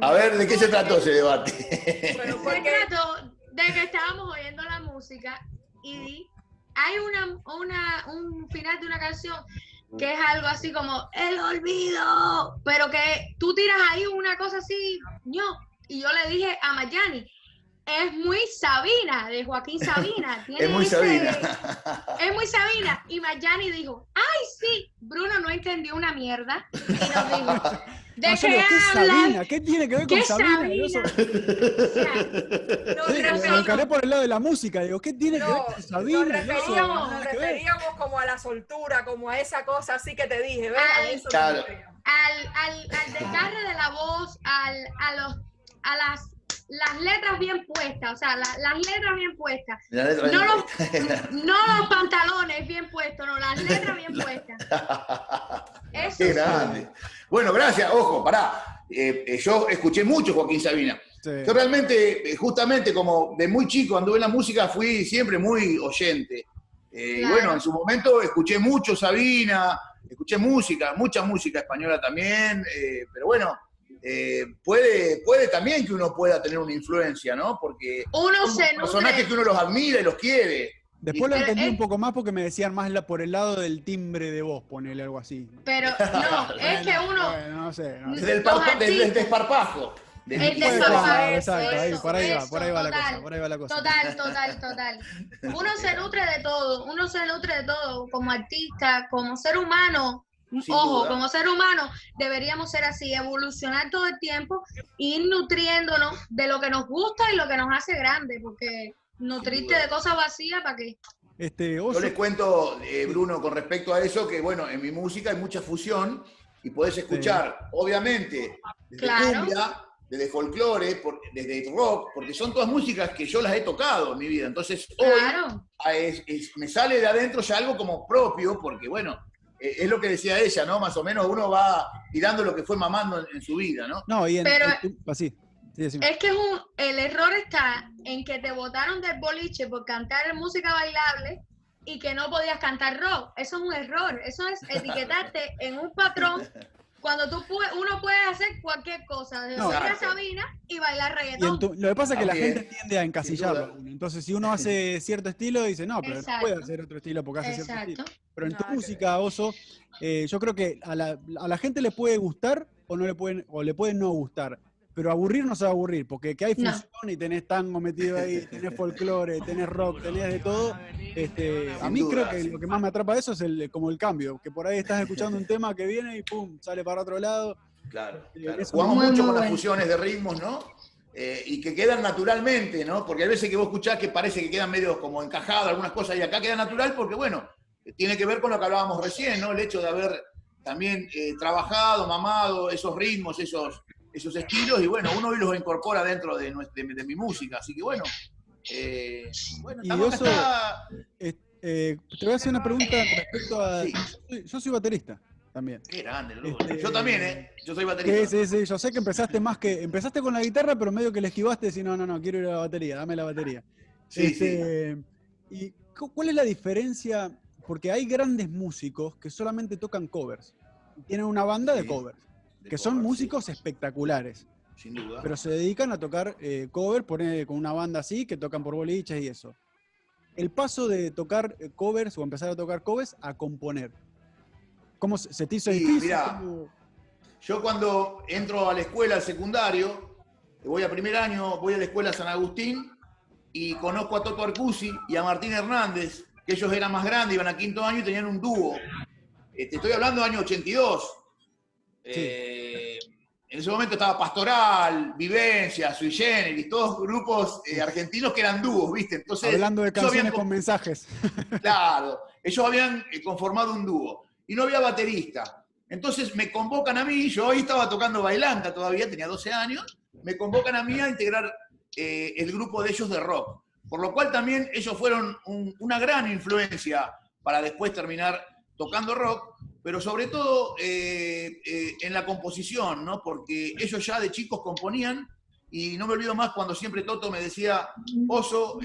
Speaker 4: A ver, ¿de qué se trató ese debate?
Speaker 3: Bueno,
Speaker 2: Se
Speaker 3: porque
Speaker 2: trató de que estábamos oyendo la música y hay una, una, un final de una canción que es algo así como el olvido, pero que tú tiras ahí una cosa así, no. Y yo le dije a Mayani, es muy Sabina, de Joaquín Sabina. tiene
Speaker 4: Es muy
Speaker 2: ese-
Speaker 4: Sabina.
Speaker 2: Es muy Sabina. Y Mayani dijo, ay, sí. Bruno no entendió una mierda. Y nos dijo, ¿de
Speaker 1: No,
Speaker 2: qué
Speaker 1: solo, ¿qué es? Sabina? ¿Qué tiene que ver con
Speaker 2: ¿Qué
Speaker 1: Sabina?
Speaker 2: Sabina?
Speaker 1: Yo so-
Speaker 2: O sea,
Speaker 3: nos
Speaker 1: Sí, me encaré por el lado de la música, digo, ¿qué tiene que ver
Speaker 3: No,
Speaker 1: con
Speaker 3: nos
Speaker 1: Sabina? Yo so-
Speaker 3: referíamos,
Speaker 1: nada
Speaker 3: nos referíamos como a la soltura, como a esa cosa así que te dije, ¿ves? A
Speaker 2: Ay,
Speaker 3: eso nos
Speaker 4: claro.
Speaker 2: al, al, al desgarre de la voz, al, a, los, a las, las letras bien puestas, o sea, la- las letras bien puestas.
Speaker 4: La letra
Speaker 2: No
Speaker 4: de-
Speaker 2: los, no los pantalones bien puestos, no, las letras bien puestas. Eso
Speaker 4: Qué
Speaker 2: sí.
Speaker 4: grande. Bueno, gracias. Ojo, pará. Eh, eh, yo escuché mucho Joaquín Sabina.
Speaker 1: Sí.
Speaker 4: Yo realmente, eh, justamente como de muy chico anduve en la música, fui siempre muy oyente. Eh, y
Speaker 2: Claro.
Speaker 4: bueno, en su momento escuché mucho Sabina, escuché música, mucha música española también, eh, pero bueno, eh, puede, puede también que uno pueda tener una influencia, ¿no? Porque
Speaker 2: Uno
Speaker 4: son
Speaker 2: se
Speaker 4: personajes
Speaker 2: nutre.
Speaker 4: que uno los admira y los quiere.
Speaker 1: Después lo entendí
Speaker 2: es-
Speaker 1: un poco más porque me decían más la- por el lado del timbre de voz, ponerle algo así.
Speaker 2: Pero no, es que uno.
Speaker 1: bueno, no sé. no sé.
Speaker 4: Desde el,
Speaker 2: Los
Speaker 4: parpa- desde el
Speaker 2: artistas.
Speaker 4: desparpajo. Desde
Speaker 2: El desparpajo.
Speaker 1: ser,
Speaker 3: eso,
Speaker 1: exacto, ahí, por ahí va,
Speaker 2: eso,
Speaker 1: por ahí va la
Speaker 2: total.
Speaker 1: cosa, por ahí va la cosa.
Speaker 2: Total, total, total. Uno se nutre de todo, uno se nutre de todo, como artista, como ser humano.
Speaker 4: Sin
Speaker 2: Ojo,
Speaker 4: duda.
Speaker 2: como ser humano deberíamos ser así, evolucionar todo el tiempo, e ir nutriéndonos de lo que nos gusta y lo que nos hace grande, porque nutrirte de cosas vacías, ¿para qué?
Speaker 1: Este,
Speaker 4: Yo les cuento, eh, Bruno, con respecto a eso, que bueno, en mi música hay mucha fusión y podés escuchar, obviamente, desde
Speaker 2: Claro.
Speaker 4: cumbia, desde folclore, por- desde rock, porque son todas músicas que yo las he tocado en mi vida. Entonces, hoy
Speaker 2: Claro,
Speaker 4: es- es- me sale de adentro ya algo como propio, porque bueno, eh, es lo que decía ella, ¿no? Más o menos uno va tirando lo que fue mamando en, en su vida, ¿no?
Speaker 1: no, y en,
Speaker 2: Pero-
Speaker 1: en tu- así, sí,
Speaker 2: es que es un, el error está en que te botaron del boliche por cantar música bailable y que no podías cantar rock. Eso es un error, eso es etiquetarte en un patrón cuando tú pu- uno puede hacer cualquier cosa, desde
Speaker 1: No.
Speaker 2: oír a
Speaker 4: Exacto.
Speaker 2: Sabina y bailar
Speaker 1: Y en
Speaker 2: reggaetón.
Speaker 1: tu- lo que pasa es que la gente tiende a encasillarlo.
Speaker 4: duda.
Speaker 1: a uno. Entonces, si uno hace cierto estilo, dice, no, pero
Speaker 2: Exacto.
Speaker 1: no puede hacer otro estilo porque hace cierto
Speaker 2: Exacto.
Speaker 1: estilo. Pero en tu música, Oso, eh, yo creo que a la, a la gente le puede gustar o no le pueden, o le puede no gustar. Pero aburrir no se va a aburrir, porque que hay
Speaker 2: No.
Speaker 1: fusión y tenés tango metido ahí, tenés folclore, tenés rock, tenés de todo. Este, a mí creo que lo que más me atrapa de eso es el, como el cambio, que por ahí estás escuchando un tema que viene y pum, sale para otro lado.
Speaker 4: Claro,
Speaker 1: eso
Speaker 4: Jugamos
Speaker 2: muy,
Speaker 4: mucho
Speaker 2: muy
Speaker 4: con las fusiones de ritmos, ¿no? Eh, y que quedan naturalmente, ¿no? Porque hay veces que vos escuchás que parece que quedan medio como encajadas algunas cosas y acá queda natural porque, bueno, tiene que ver con lo que hablábamos recién, ¿no? El hecho de haber también eh, trabajado, mamado, esos ritmos, esos, esos estilos, y bueno, uno hoy los incorpora dentro de, de, mi música, así que bueno.
Speaker 1: Eh, bueno, y está... Eh, te voy a hacer una pregunta respecto a... Yo, soy, baterista también.
Speaker 4: Qué grande, este, Yo también, ¿eh? Yo soy baterista. Sí,
Speaker 1: sí, sí. Yo sé que empezaste más que. Empezaste con la guitarra, pero medio que le esquivaste y no, no, no, quiero ir a la batería, dame la batería. Sí, este, ¿Y cuál es la diferencia? Porque hay grandes músicos que solamente tocan covers. Tienen una banda de covers. Que son músicos espectaculares.
Speaker 4: Sin duda.
Speaker 1: Pero se dedican a tocar eh, cover, con una banda así, que tocan por boliches y eso. El paso de tocar eh, covers o empezar a tocar covers a componer. ¿Cómo se te hizo difícil?
Speaker 4: yo cuando entro a la escuela, al secundario, voy a primer año, voy a la escuela San Agustín y conozco a Toto Arcusi y a Martín Hernández, que ellos eran más grandes, iban a quinto año y tenían un dúo. Este, estoy hablando del año 82. Eh, en ese momento estaba Pastoral, Vivencia, Sui Generis, todos grupos eh, argentinos que eran dúos, ¿viste?
Speaker 1: Entonces, Hablando de canciones con mensajes.
Speaker 4: Claro, ellos habían eh, conformado un dúo y no había baterista. Entonces me convocan a mí, yo ahí estaba tocando bailanta todavía, tenía 12 años, me convocan a mí a integrar eh, el grupo de ellos de rock. Por lo cual también ellos fueron una gran influencia para después terminar tocando rock, pero sobre todo eh, eh, en la composición, ¿no? Porque ellos ya de chicos componían y no me olvido más cuando siempre Toto me decía, Oso,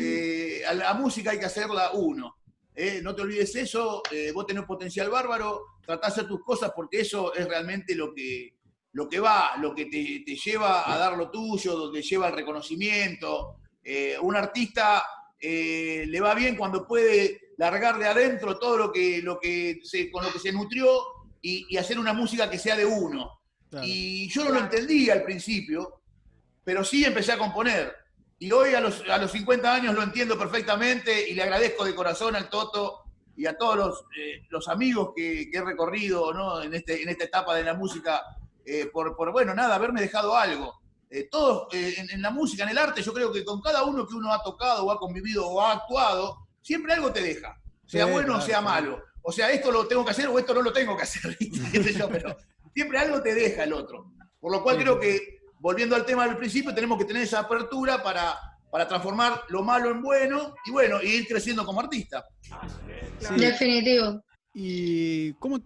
Speaker 4: a la música hay que hacerla uno. no te olvides eso, vos tenés potencial bárbaro, tratá de hacer tus cosas porque eso es realmente lo que, lo que va, lo que te, lleva a dar lo tuyo, donde lleva el reconocimiento. Eh, un artista eh, le va bien cuando puede largar de adentro todo lo que, lo que con lo que se nutrió y, hacer una música que sea de uno. Y yo no lo entendía al principio, pero sí empecé a componer. Y hoy a los, a los 50 años lo entiendo perfectamente y le agradezco de corazón al Toto y a todos los, eh, los amigos que, he recorrido ¿no? en, este, en esta etapa de la música eh, por, bueno, nada, haberme dejado algo. Eh, todos eh, en, la música, en el arte, yo creo que con cada uno que uno ha tocado o ha convivido o ha actuado, siempre algo te deja, sea bueno o sea malo. O sea, esto lo tengo que hacer o esto no lo tengo que hacer, pero siempre algo te deja el otro. Por lo cual creo que, volviendo al tema del principio, tenemos que tener esa apertura para, para transformar lo malo en bueno y bueno, ir creciendo como artista.
Speaker 2: Definitivo.
Speaker 1: ¿Y cómo,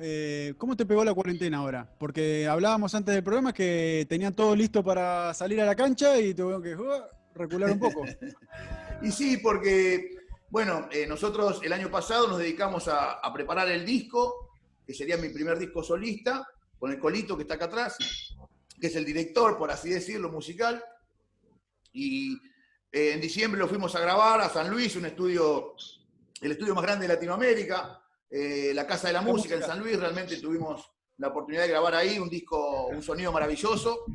Speaker 1: eh, ¿cómo te pegó la cuarentena ahora? Porque hablábamos antes del programa que tenían todo listo para salir a la cancha y tuvieron que uh, recular un poco.
Speaker 4: y sí, porque, bueno, eh, nosotros el año pasado nos dedicamos a, preparar el disco, que sería mi primer disco solista, con el Colito que está acá atrás, que es el director, por así decirlo, musical. Y eh, en diciembre lo fuimos a grabar a San Luis, un estudio, el estudio más grande de Latinoamérica eh, la Casa de la, Música, en San Luis, realmente tuvimos la oportunidad de grabar ahí un disco, un sonido maravilloso,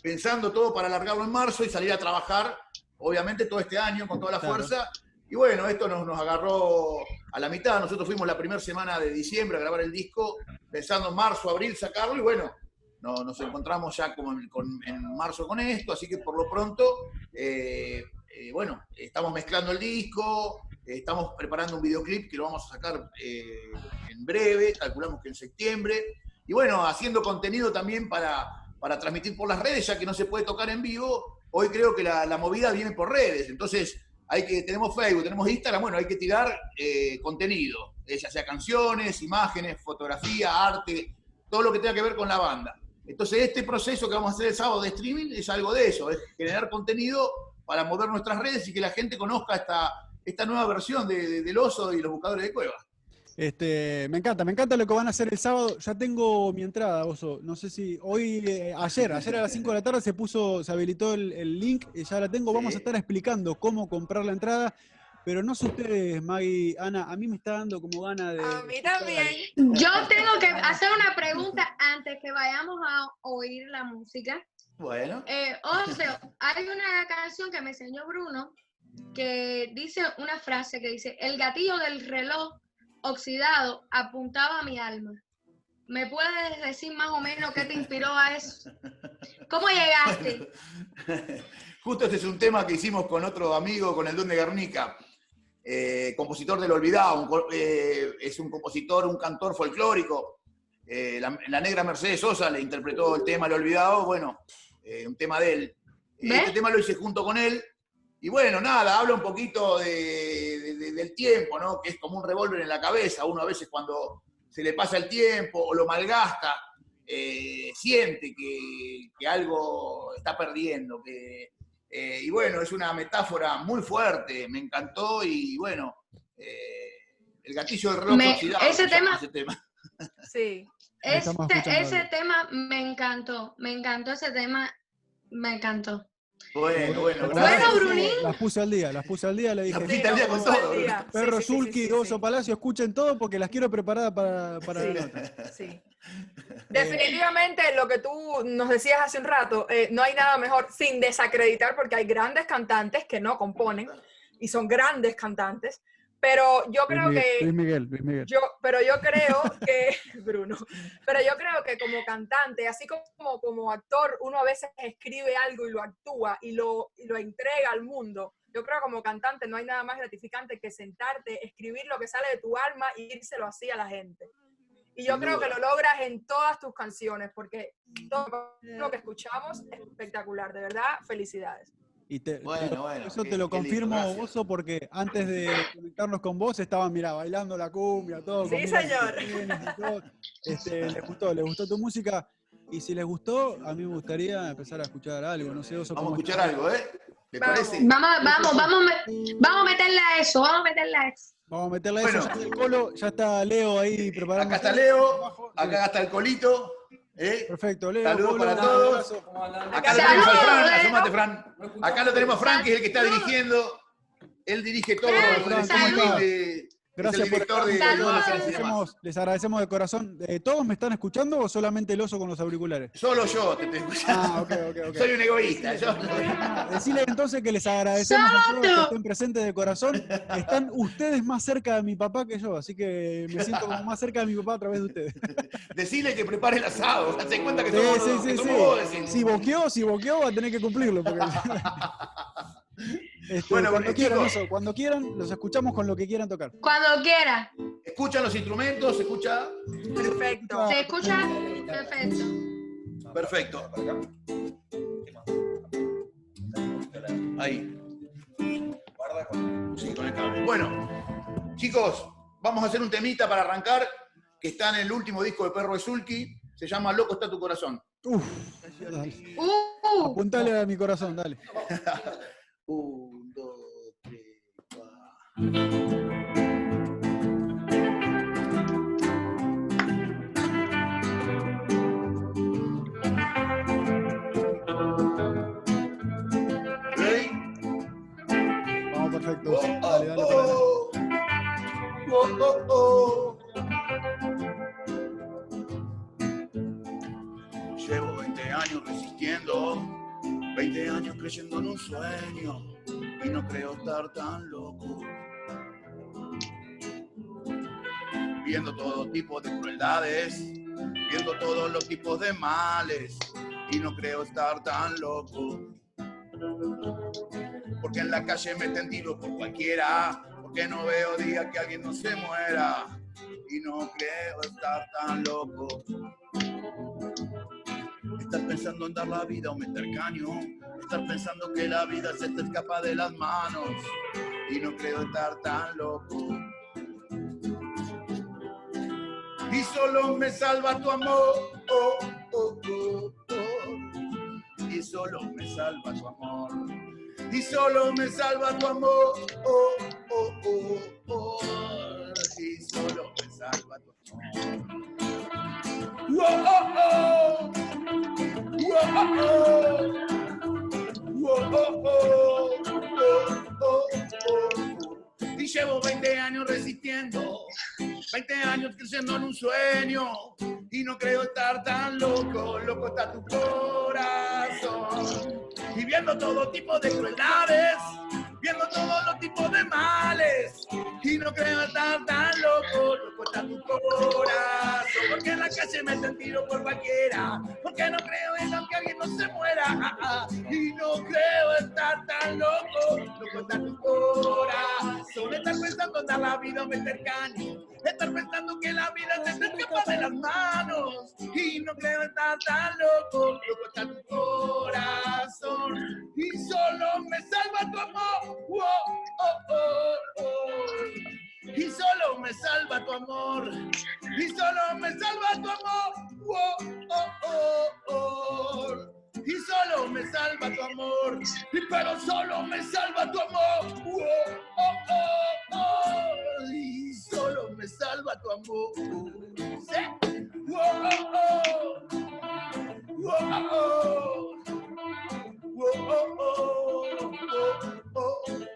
Speaker 4: pensando todo para alargarlo en marzo y salir a trabajar, obviamente todo este año con toda la fuerza. Y bueno, esto nos, nos agarró a la mitad. Nosotros fuimos la primera semana de diciembre a grabar el disco, pensando en marzo, abril sacarlo, y bueno, no, nos encontramos ya como en, marzo con esto, así que por lo pronto, eh, eh, bueno, estamos mezclando el disco, Estamos preparando un videoclip que lo vamos a sacar eh, en breve, calculamos que en septiembre. Y bueno, haciendo contenido también para, para transmitir por las redes, ya que no se puede tocar en vivo. Hoy creo que la, movida viene por redes. Entonces, hay que, tenemos Facebook, tenemos Instagram, bueno, hay que tirar eh, contenido, eh, ya sea canciones, imágenes, fotografía, arte, todo lo que tenga que ver con la banda. Entonces, este proceso que vamos a hacer el sábado de streaming es algo de eso, es generar contenido para mover nuestras redes y que la gente conozca esta, esta nueva versión de, del oso y los buscadores de cuevas.
Speaker 1: Este, me encanta, me encanta lo que van a hacer el sábado. Ya tengo mi entrada, Oso. No sé si hoy, eh, ayer, ayer a las 5 de la tarde se puso, se habilitó el, link, y ya la tengo. Vamos a estar explicando cómo comprar la entrada. Pero no sé ustedes, Maggie, Ana, a mí me está dando como gana de.
Speaker 2: A mí también. Yo tengo que hacer una pregunta antes que vayamos a oír la música.
Speaker 4: Bueno.
Speaker 2: Eh, hay una canción que me enseñó Bruno que dice una frase que dice, el gatillo del reloj oxidado apuntaba a mi alma. ¿Me puedes decir más o menos qué te inspiró a eso? ¿Cómo llegaste?
Speaker 4: Justo este es un tema que hicimos con otro amigo, con el Don de Guernica, eh, compositor del Olvidado, eh, es un compositor, un cantor folclórico, eh, la, la negra Mercedes Sosa le interpretó el tema El Olvidado, bueno, un tema de él. Este tema lo hice junto con él. Y bueno, nada, habla un poquito de- del tiempo, ¿no? Que es como un revólver en la cabeza. Uno a veces cuando se le pasa el tiempo o lo malgasta, eh, siente que, que algo está perdiendo. Que, eh, y bueno, es una metáfora muy fuerte, me encantó y bueno, eh, el gatillo del reloj
Speaker 2: Me-
Speaker 4: oxidado
Speaker 2: ese tema-
Speaker 4: ese tema.
Speaker 3: Sí.
Speaker 1: Estamos
Speaker 2: Ese, tema me encantó, me encantó ese tema, me encantó.
Speaker 4: Bueno, bueno,
Speaker 1: Bueno,
Speaker 4: gracias.
Speaker 2: Brunín.
Speaker 1: Las puse al día, las puse al día, le dije.
Speaker 4: Las pusiste al día con
Speaker 3: todo
Speaker 1: Perro
Speaker 3: sí, sí,
Speaker 1: Zulki,
Speaker 3: sí, sí,
Speaker 1: Oso
Speaker 3: sí.
Speaker 1: Palacio, escuchen todo porque las quiero preparadas para, para
Speaker 3: Sí.
Speaker 1: la nota.
Speaker 3: Sí. Definitivamente lo que tú nos decías hace un rato, eh, no hay nada mejor sin desacreditar porque hay grandes cantantes que no componen y son grandes cantantes, pero yo
Speaker 1: Luis
Speaker 3: creo
Speaker 1: Miguel,
Speaker 3: que
Speaker 1: Luis Miguel, Luis Miguel.
Speaker 3: yo, pero yo creo que Bruno, pero yo creo que como cantante, así como como actor, uno a veces escribe algo y lo actúa y lo y lo entrega al mundo. Yo creo que como cantante no hay nada más gratificante que sentarte, escribir lo que sale de tu alma y írselo así a la gente. Y yo creo que lo logras en todas tus canciones, porque todo lo que escuchamos es espectacular, de verdad, felicidades.
Speaker 1: Y te,
Speaker 4: Bueno,
Speaker 1: te-
Speaker 4: bueno,
Speaker 1: eso
Speaker 4: qué-
Speaker 1: te lo
Speaker 4: lindo,
Speaker 1: confirmo. Oso, porque antes de conectarnos con vos estaban, mira, bailando la cumbia, todo.
Speaker 3: Sí, señor.
Speaker 1: chapines y todo. Este, les gustó, les gustó tu música. Y si les gustó, a mí me gustaría empezar a escuchar algo. No sé, Oso,
Speaker 4: Vamos a escuchar algo, ¿eh? ¿Te
Speaker 3: Vamos.
Speaker 4: parece?
Speaker 2: Vamos, vamos, vamos, vamos a meterle a eso, vamos a meterle a eso.
Speaker 1: Vamos a meterle
Speaker 4: Bueno.
Speaker 1: eso. Ya está el Colo, ya está Leo ahí preparando.
Speaker 4: Acá está Leo, acá está el colito. ¿Eh?
Speaker 1: Perfecto, Leo.
Speaker 4: Saludos para todos. Acá lo tenemos al Fran,
Speaker 2: Leo.
Speaker 4: asómate, Fran. Acá lo tenemos a Fran, que es el que está dirigiendo. Él dirige todo.
Speaker 2: Fran,
Speaker 1: Gracias por
Speaker 4: de
Speaker 1: les, agradecemos, les agradecemos de corazón. Eh, ¿Todos me están escuchando o solamente el oso con los auriculares?
Speaker 4: Solo yo te estoy escuchando.
Speaker 1: Ah, ok, ok, ok.
Speaker 4: Soy un egoísta. Yo...
Speaker 1: Decirle entonces que les agradecemos a todos que estén presentes de corazón. Están ustedes más cerca de mi papá que yo, así que me siento como más cerca de mi papá a través de ustedes.
Speaker 4: Decirle que prepare el asado. Date cuenta que
Speaker 1: Sí,
Speaker 4: somos,
Speaker 1: sí,
Speaker 4: que
Speaker 1: sí,
Speaker 4: somos
Speaker 1: sí.
Speaker 4: vos.
Speaker 1: Si boqueó, si boqueó, va a tener que cumplirlo. porque- Este,
Speaker 4: Bueno,
Speaker 1: cuando
Speaker 4: eh,
Speaker 1: quieran,
Speaker 4: chicos.
Speaker 1: eso, cuando quieran, los escuchamos con lo que quieran tocar.
Speaker 2: Cuando quiera.
Speaker 4: Escuchan los instrumentos, se escucha.
Speaker 3: Perfecto.
Speaker 2: ¿Se escucha? Perfecto.
Speaker 4: Perfecto. Ahí. Sí, con el cable. Bueno, chicos, vamos a hacer un temita para arrancar, que está en el último disco de Perro de Zulki. Se llama Loco está tu corazón.
Speaker 1: Uf, dale.
Speaker 2: Uh,
Speaker 1: apuntale a mi corazón, dale.
Speaker 4: Un, dos, tres, cuatro.
Speaker 1: Perfecto.
Speaker 4: Oh,
Speaker 1: Dale,
Speaker 4: oh,
Speaker 1: dale,
Speaker 4: oh. Oh, oh, oh. Llevo 20 años resistiendo, 20 años creyendo en un sueño y no creo estar tan loco. Viendo todo tipo de crueldades, viendo todos los tipos de males y no creo estar tan loco porque en la calle meten tiro por cualquiera, porque no veo día que alguien no se muera y no creo estar tan loco. Estar pensando en dar la vida o meter caño, estar pensando que la vida se te escapa de las manos y no creo estar tan loco. Y solo me salva tu amor, oh, oh, oh, oh. y solo me salva tu amor y solo me salva tu amor. Oh, oh, oh, oh, y solo me salva tu amor. Oh, oh, Y llevo 20 años resistiendo, 20 años creciendo en un sueño, y no creo estar tan loco, loco está tu corazón y viendo todo tipo de crueldades, viendo todos los tipos de males. Y no creo estar tan loco, loco está tu corazón. La calle me tiro por cualquiera, porque no creo en que alguien no se muera. ah, ah. Y no creo estar tan loco, loco está tu corazón. Estar pensando en dar la vida o meter estar pensando que la vida se te escapa de las manos y no creo estar tan loco, loco está tu corazón y solo me salva tu amor. Oh, oh, oh, oh. Y solo me salva tu amor. Y solo me salva tu amor. Oh, oh, oh, oh. Y solo me salva tu amor. Y pero solo me salva tu amor. Oh, oh, oh, oh. Y solo me salva tu amor. ¿Sí? Oh, oh, oh. Oh, oh, oh. Oh, oh, oh.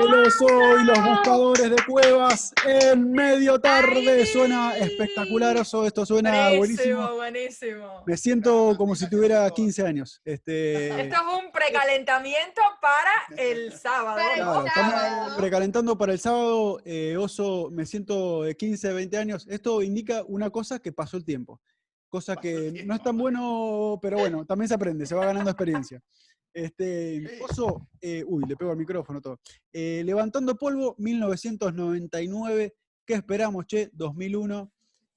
Speaker 1: El oso y los buscadores de cuevas en medio tarde. Suena espectacular, oso. Esto suena buenísimo.
Speaker 3: Buenísimo, buenísimo.
Speaker 1: Me siento como si tuviera 15 años. Este,
Speaker 3: Esto es un precalentamiento para el sábado.
Speaker 1: Claro, estamos precalentando para el sábado. Eh, oso, me siento de 15, 20 años. Esto indica una cosa que pasó el tiempo. Cosa que no es tan bueno, pero bueno, también se aprende, se va ganando experiencia. Este, oso, eh, uy, le pego al micrófono todo. Eh, levantando polvo, 1999. ¿Qué esperamos, che? 2001.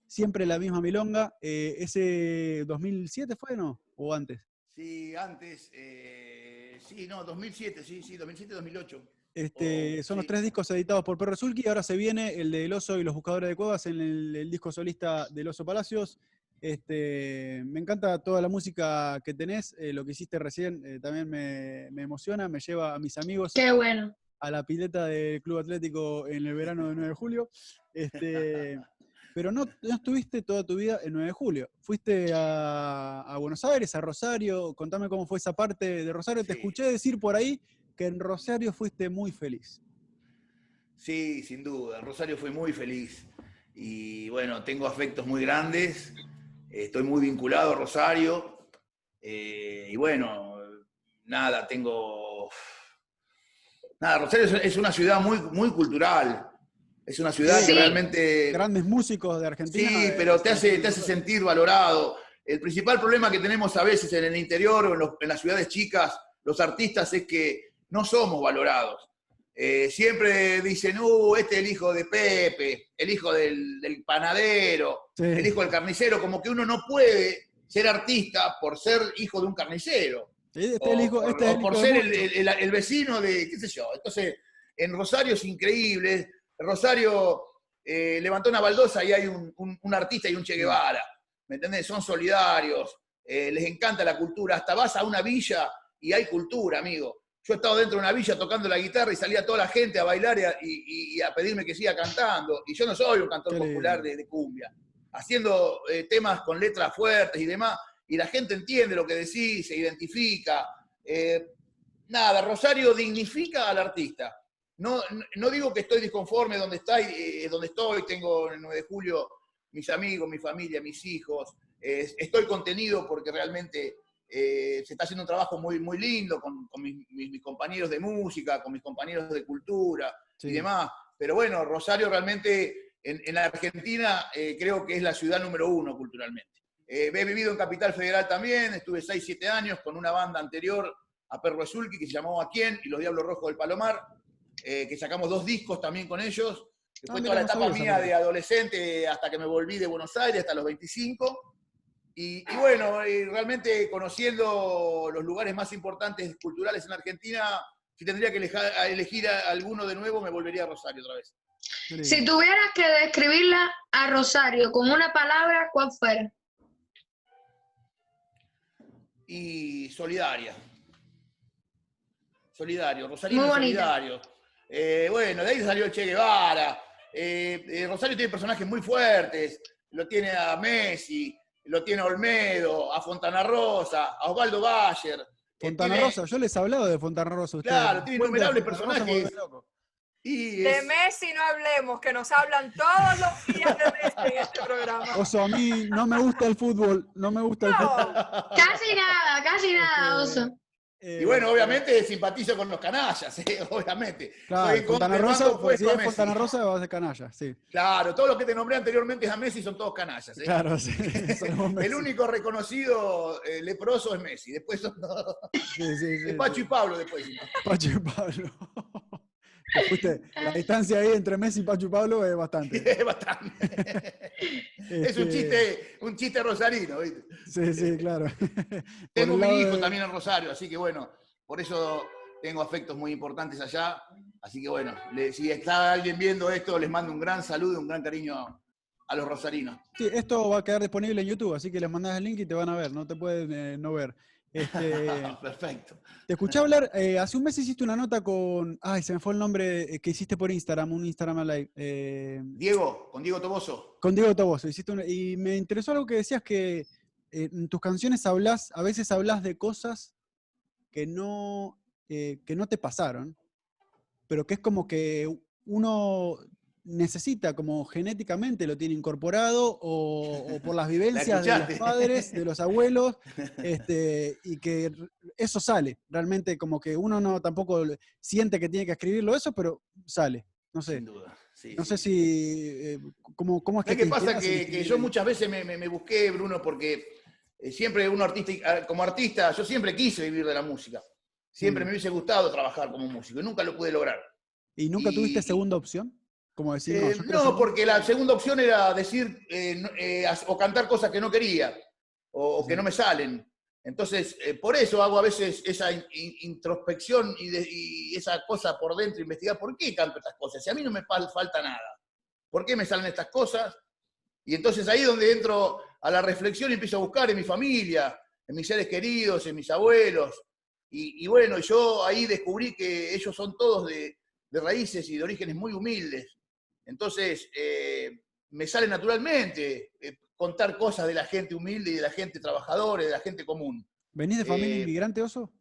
Speaker 1: Siempre la misma milonga. Eh, ¿Ese 2007 fue, no? ¿O antes?
Speaker 4: Sí, antes, sí, no, 2007, sí, sí, 2007-2008.
Speaker 1: Este,
Speaker 4: Oh,
Speaker 1: son los tres discos editados por Perro Zulki. Ahora se viene el de El Oso y los Buscadores de Cuevas en el, el disco solista del Oso Palacios. Este, me encanta toda la música que tenés. eh, lo que hiciste recién eh, también me, me emociona, me lleva a mis amigos
Speaker 2: Qué bueno.
Speaker 1: a la pileta del Club Atlético en el verano de 9 de julio. Este, pero no, no estuviste toda tu vida en 9 de julio. Fuiste a, a Buenos Aires, a Rosario. Contame cómo fue esa parte de Rosario. Te escuché decir por ahí que en Rosario fuiste muy feliz.
Speaker 4: Sí, sin duda. En Rosario fui muy feliz. Y bueno, tengo afectos muy grandes. Estoy muy vinculado a Rosario. eh, y bueno, nada, tengo. Nada, Rosario es- una ciudad muy, muy cultural. Es una ciudad
Speaker 2: Sí.
Speaker 4: que realmente.
Speaker 1: Grandes músicos de Argentina.
Speaker 4: Sí,
Speaker 1: eh,
Speaker 4: pero te hace, te hace sentir valorado. El principal problema que tenemos a veces en el interior o en, los- en las ciudades chicas, los artistas, es que no somos valorados. Eh, siempre dicen, uh, este es el hijo de Pepe, el hijo del, del panadero,
Speaker 1: Sí.
Speaker 4: el hijo del carnicero, como que uno no puede ser artista por ser hijo de un carnicero.
Speaker 1: Este
Speaker 4: o,
Speaker 1: el hijo-
Speaker 4: o-
Speaker 1: es
Speaker 4: o
Speaker 1: el
Speaker 4: por
Speaker 1: hijo
Speaker 4: ser el,
Speaker 1: muchos.
Speaker 4: el- el- el vecino de, qué sé yo. Entonces, en Rosario es increíble. Rosario eh, levantó una baldosa y hay un, un- un artista y un Che Guevara. ¿Me entendés? Son solidarios, eh, les encanta la cultura. Hasta vas a una villa y hay cultura, amigo. Yo he estado dentro de una villa tocando la guitarra y salía toda la gente a bailar y a, y- y- y a pedirme que siga cantando. Y yo no soy un cantor popular de, de cumbia. Haciendo eh, temas con letras fuertes y demás. Y la gente entiende lo que decís, se identifica. Eh, nada, Rosario dignifica al artista. No, no- digo que estoy disconforme donde, está, eh, donde estoy, tengo en el 9 de julio mis amigos, mi familia, mis hijos. Eh, estoy contenido porque realmente eh, se está haciendo un trabajo muy, muy lindo con, con mis, mis- mis compañeros de música, con mis compañeros de cultura
Speaker 1: Sí.
Speaker 4: y demás. Pero bueno, Rosario realmente en, en la Argentina eh, creo que es la ciudad número uno culturalmente. Eh, he vivido en Capital Federal también, estuve 6, 7 años con una banda anterior a Perro Azulki que se llamó ¿A quién? y Los Diablos Rojos del Palomar, eh, que sacamos dos discos también con ellos. Que
Speaker 1: Ah,
Speaker 4: fue
Speaker 1: mira,
Speaker 4: toda la etapa mía de adolescente hasta que me volví de Buenos Aires, hasta los 25. Y, y bueno, y realmente conociendo los lugares más importantes culturales en Argentina, si tendría que eleja- elegir a alguno de nuevo, me volvería a Rosario otra vez.
Speaker 2: Si tuvieras que describirla a Rosario con una palabra, ¿cuál fuera?
Speaker 4: y solidaria. Solidario, Rosario solidario. Eh, bueno, de ahí salió Che Guevara. Eh, eh, Rosario tiene personajes muy fuertes. Lo tiene a Messi, lo tiene a Olmedo, a Fontana Rosa, a Osvaldo Bayer.
Speaker 1: Fontana
Speaker 4: tiene-
Speaker 1: Rosa, yo les he hablado de Fontana Rosa. a ustedes.
Speaker 4: Claro, tiene innumerables personajes. Y
Speaker 3: De
Speaker 4: es-
Speaker 3: Messi no hablemos, que nos hablan todos los días de Messi en este programa.
Speaker 1: Oso, a mí no me gusta el fútbol, no me gusta el fútbol.
Speaker 2: Casi nada, casi nada,
Speaker 1: Este,
Speaker 2: oso.
Speaker 1: Eh,
Speaker 4: y bueno, obviamente simpatizo con los canallas, ¿eh? obviamente.
Speaker 1: Claro,
Speaker 4: Soy
Speaker 1: Fontana Rosa,
Speaker 4: bando
Speaker 1: pues, si es. Fontana Rosa va a ser canalla, sí.
Speaker 4: Claro, todo lo que te nombré anteriormente a Messi son todos canallas. ¿eh?
Speaker 1: Claro, sí.
Speaker 4: El único reconocido eh, leproso es Messi. Después son todos-
Speaker 1: Sí, sí, sí,
Speaker 4: es Pacho y Pablo después.
Speaker 1: Pacho y Pablo. La distancia ahí entre Messi y Pacho y Pablo es bastante.
Speaker 4: Es bastante. Es un
Speaker 1: Este,
Speaker 4: chiste, un chiste rosarino, ¿viste?
Speaker 1: Sí, sí, claro.
Speaker 4: Tengo mi hijo
Speaker 1: de-
Speaker 4: también en Rosario, así que bueno, por eso tengo afectos muy importantes allá. Así que bueno, le- si está alguien viendo esto, les mando un gran saludo, un gran cariño a, a los rosarinos.
Speaker 1: Sí, esto va a quedar disponible en YouTube, así que les mandás el link y te van a ver, no te pueden eh, no ver. Este,
Speaker 4: Perfecto.
Speaker 1: te escuché hablar, eh, hace un mes hiciste una nota con, ay, se me fue el nombre eh, que hiciste por Instagram, un Instagram Live, eh,
Speaker 4: Diego, con Diego Toboso.
Speaker 1: con Diego Toboso, hiciste una- y me interesó algo que decías que eh, en tus canciones hablas, a veces hablas de cosas que no, que no te pasaron, pero que es como que uno necesita, como genéticamente lo tiene incorporado, o, o por las vivencias de los padres, de los abuelos, este, y que eso sale. Realmente como que uno no tampoco siente que tiene que escribirlo eso, pero sale. No sé.
Speaker 4: Sin duda. Sí,
Speaker 1: No
Speaker 4: sí.
Speaker 1: sé si. eh, ¿cómo, ¿Cómo es que
Speaker 4: ¿Sabes qué
Speaker 1: te
Speaker 4: pasa? Que, que yo muchas veces me, me- me busqué, Bruno, porque eh, siempre uno artista, ah, como artista, yo siempre quise vivir de la música. Siempre
Speaker 1: Mm.
Speaker 4: me hubiese gustado trabajar como músico y nunca lo pude lograr.
Speaker 1: ¿Y nunca tuviste segunda opción? Como decir, no,
Speaker 4: Eh, no, porque la segunda opción era decir eh, eh, o cantar cosas que no quería o, o que
Speaker 1: Sí.
Speaker 4: no me salen. Entonces, eh, por eso hago a veces esa in- in- introspección y, de- y esa cosa por dentro, investigar por qué canto estas cosas. Si a mí no me fal- falta nada, ¿por qué me salen estas cosas? Y entonces ahí es donde entro a la reflexión y empiezo a buscar en mi familia, en mis seres queridos, en mis abuelos. Y, y bueno, yo ahí descubrí que ellos son todos de, de raíces y de orígenes muy humildes. Entonces, eh, me sale naturalmente eh, contar cosas de la gente humilde y de la gente trabajadora y de la gente común.
Speaker 1: ¿Venís de familia
Speaker 4: eh,
Speaker 1: inmigrante, Oso?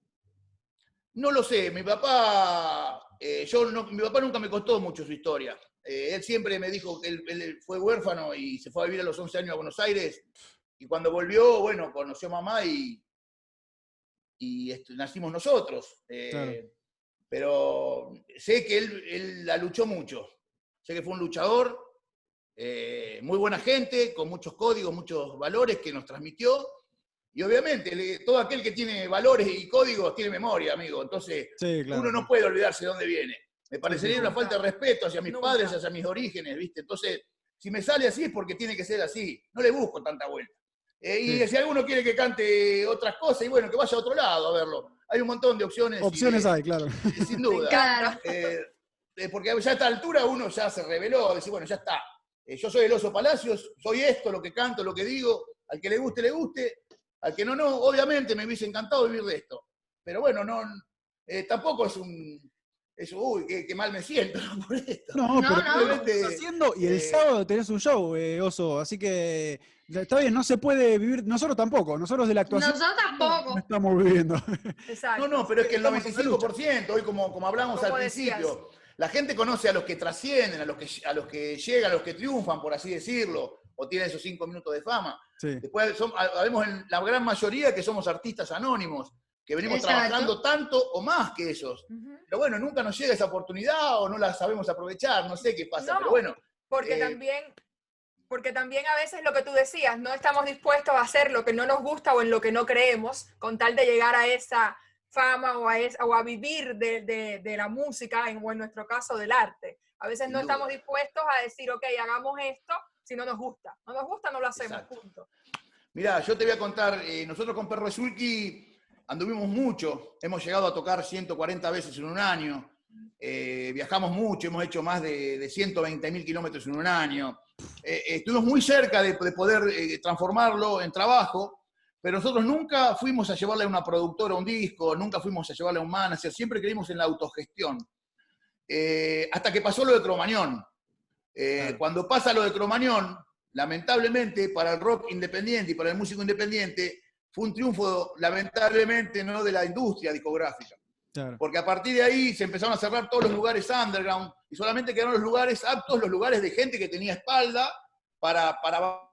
Speaker 4: No lo sé, mi papá, yo no- mi papá nunca me contó mucho su historia. Él siempre me dijo que él, él fue huérfano y se fue a vivir a los 11 años a Buenos Aires. Y cuando volvió, bueno, conoció a mamá y, y nacimos nosotros.
Speaker 1: Claro.
Speaker 4: Pero sé que él, él la luchó mucho. Sé que fue un luchador, eh, muy buena gente, con muchos códigos, muchos valores que nos transmitió. Y obviamente, le- todo aquel que tiene valores y códigos tiene memoria, amigo. Entonces,
Speaker 1: Sí, claro.
Speaker 4: uno no puede olvidarse de dónde viene. Me parecería
Speaker 1: sí.
Speaker 4: una falta de respeto hacia mis padres, hacia mis orígenes, ¿viste? Entonces, si me sale así es porque tiene que ser así. No le busco tanta vuelta. Eh, y
Speaker 1: Sí.
Speaker 4: si alguno quiere que cante otras cosas, y bueno, que vaya a otro lado a verlo. Hay un montón de opciones.
Speaker 1: Opciones hay, claro.
Speaker 4: Sin duda.
Speaker 2: Claro.
Speaker 4: Eh, porque ya a esta altura uno ya se reveló, decir, bueno, ya está. Eh, yo soy el oso Palacios, soy esto, lo que canto, lo que digo. Al que le guste, le guste. Al que no, no. Obviamente me hubiese encantado vivir de esto. Pero bueno, no, eh, tampoco es un. Es, uy, qué, qué mal me siento ¿no? por esto.
Speaker 1: No,
Speaker 2: No,
Speaker 1: pero
Speaker 2: no.
Speaker 1: lo estás haciendo y el
Speaker 4: Eh,
Speaker 1: sábado tenés un show, eh, Oso. Así que está bien, no se puede vivir, nosotros tampoco, nosotros de la actuación
Speaker 2: Nosotros tampoco.
Speaker 1: no estamos viviendo.
Speaker 3: exacto.
Speaker 4: No, no, pero es que el
Speaker 1: Estamos en esa lucha.
Speaker 4: 95%, hoy como, como hablamos
Speaker 3: Como
Speaker 4: al
Speaker 3: decías.
Speaker 4: principio, la gente conoce a los que trascienden, a los que, a los que llegan, a los que triunfan, por así decirlo, o tienen esos cinco minutos de fama.
Speaker 1: Sí.
Speaker 4: Después son, habemos en la gran mayoría que somos artistas anónimos, que venimos
Speaker 2: Exacto.
Speaker 4: trabajando tanto o más que esos.
Speaker 3: Ujú.
Speaker 4: Pero bueno, nunca nos llega esa oportunidad o no la sabemos aprovechar, no sé qué pasa,
Speaker 3: No.
Speaker 4: pero bueno,
Speaker 3: Porque
Speaker 4: Eh,
Speaker 3: también, porque también a veces lo que tú decías, no estamos dispuestos a hacer lo que no nos gusta o en lo que no creemos, con tal de llegar a esa fama o a, esa- o a vivir de, de- de la música, en, o en nuestro caso del arte. A veces
Speaker 4: Sin
Speaker 3: no
Speaker 4: duda.
Speaker 3: estamos dispuestos a decir, ok, hagamos esto si no nos gusta. No nos gusta, no lo hacemos,
Speaker 4: Exacto.
Speaker 3: punto.
Speaker 4: Mirá, yo te voy a contar, eh, nosotros con Perro Zulki anduvimos mucho, hemos llegado a tocar 140 veces en un año, eh, viajamos mucho, hemos hecho más de, de 120 mil kilómetros en un año, Eh, estuvimos muy cerca de, de poder eh, transformarlo en trabajo, pero nosotros nunca fuimos a llevarle a una productora un disco, nunca fuimos a llevarle a un manager, siempre creímos en la autogestión. Eh, hasta que pasó lo de Cromañón. Eh,
Speaker 1: Claro.
Speaker 4: Cuando pasa lo de Cromañón, lamentablemente para el rock independiente y para el músico independiente, fue un triunfo, lamentablemente, no de la industria discográfica,
Speaker 1: Claro.
Speaker 4: Porque a partir de ahí se empezaron a cerrar todos los lugares underground y solamente quedaron los lugares aptos, los lugares de gente que tenía espalda para, para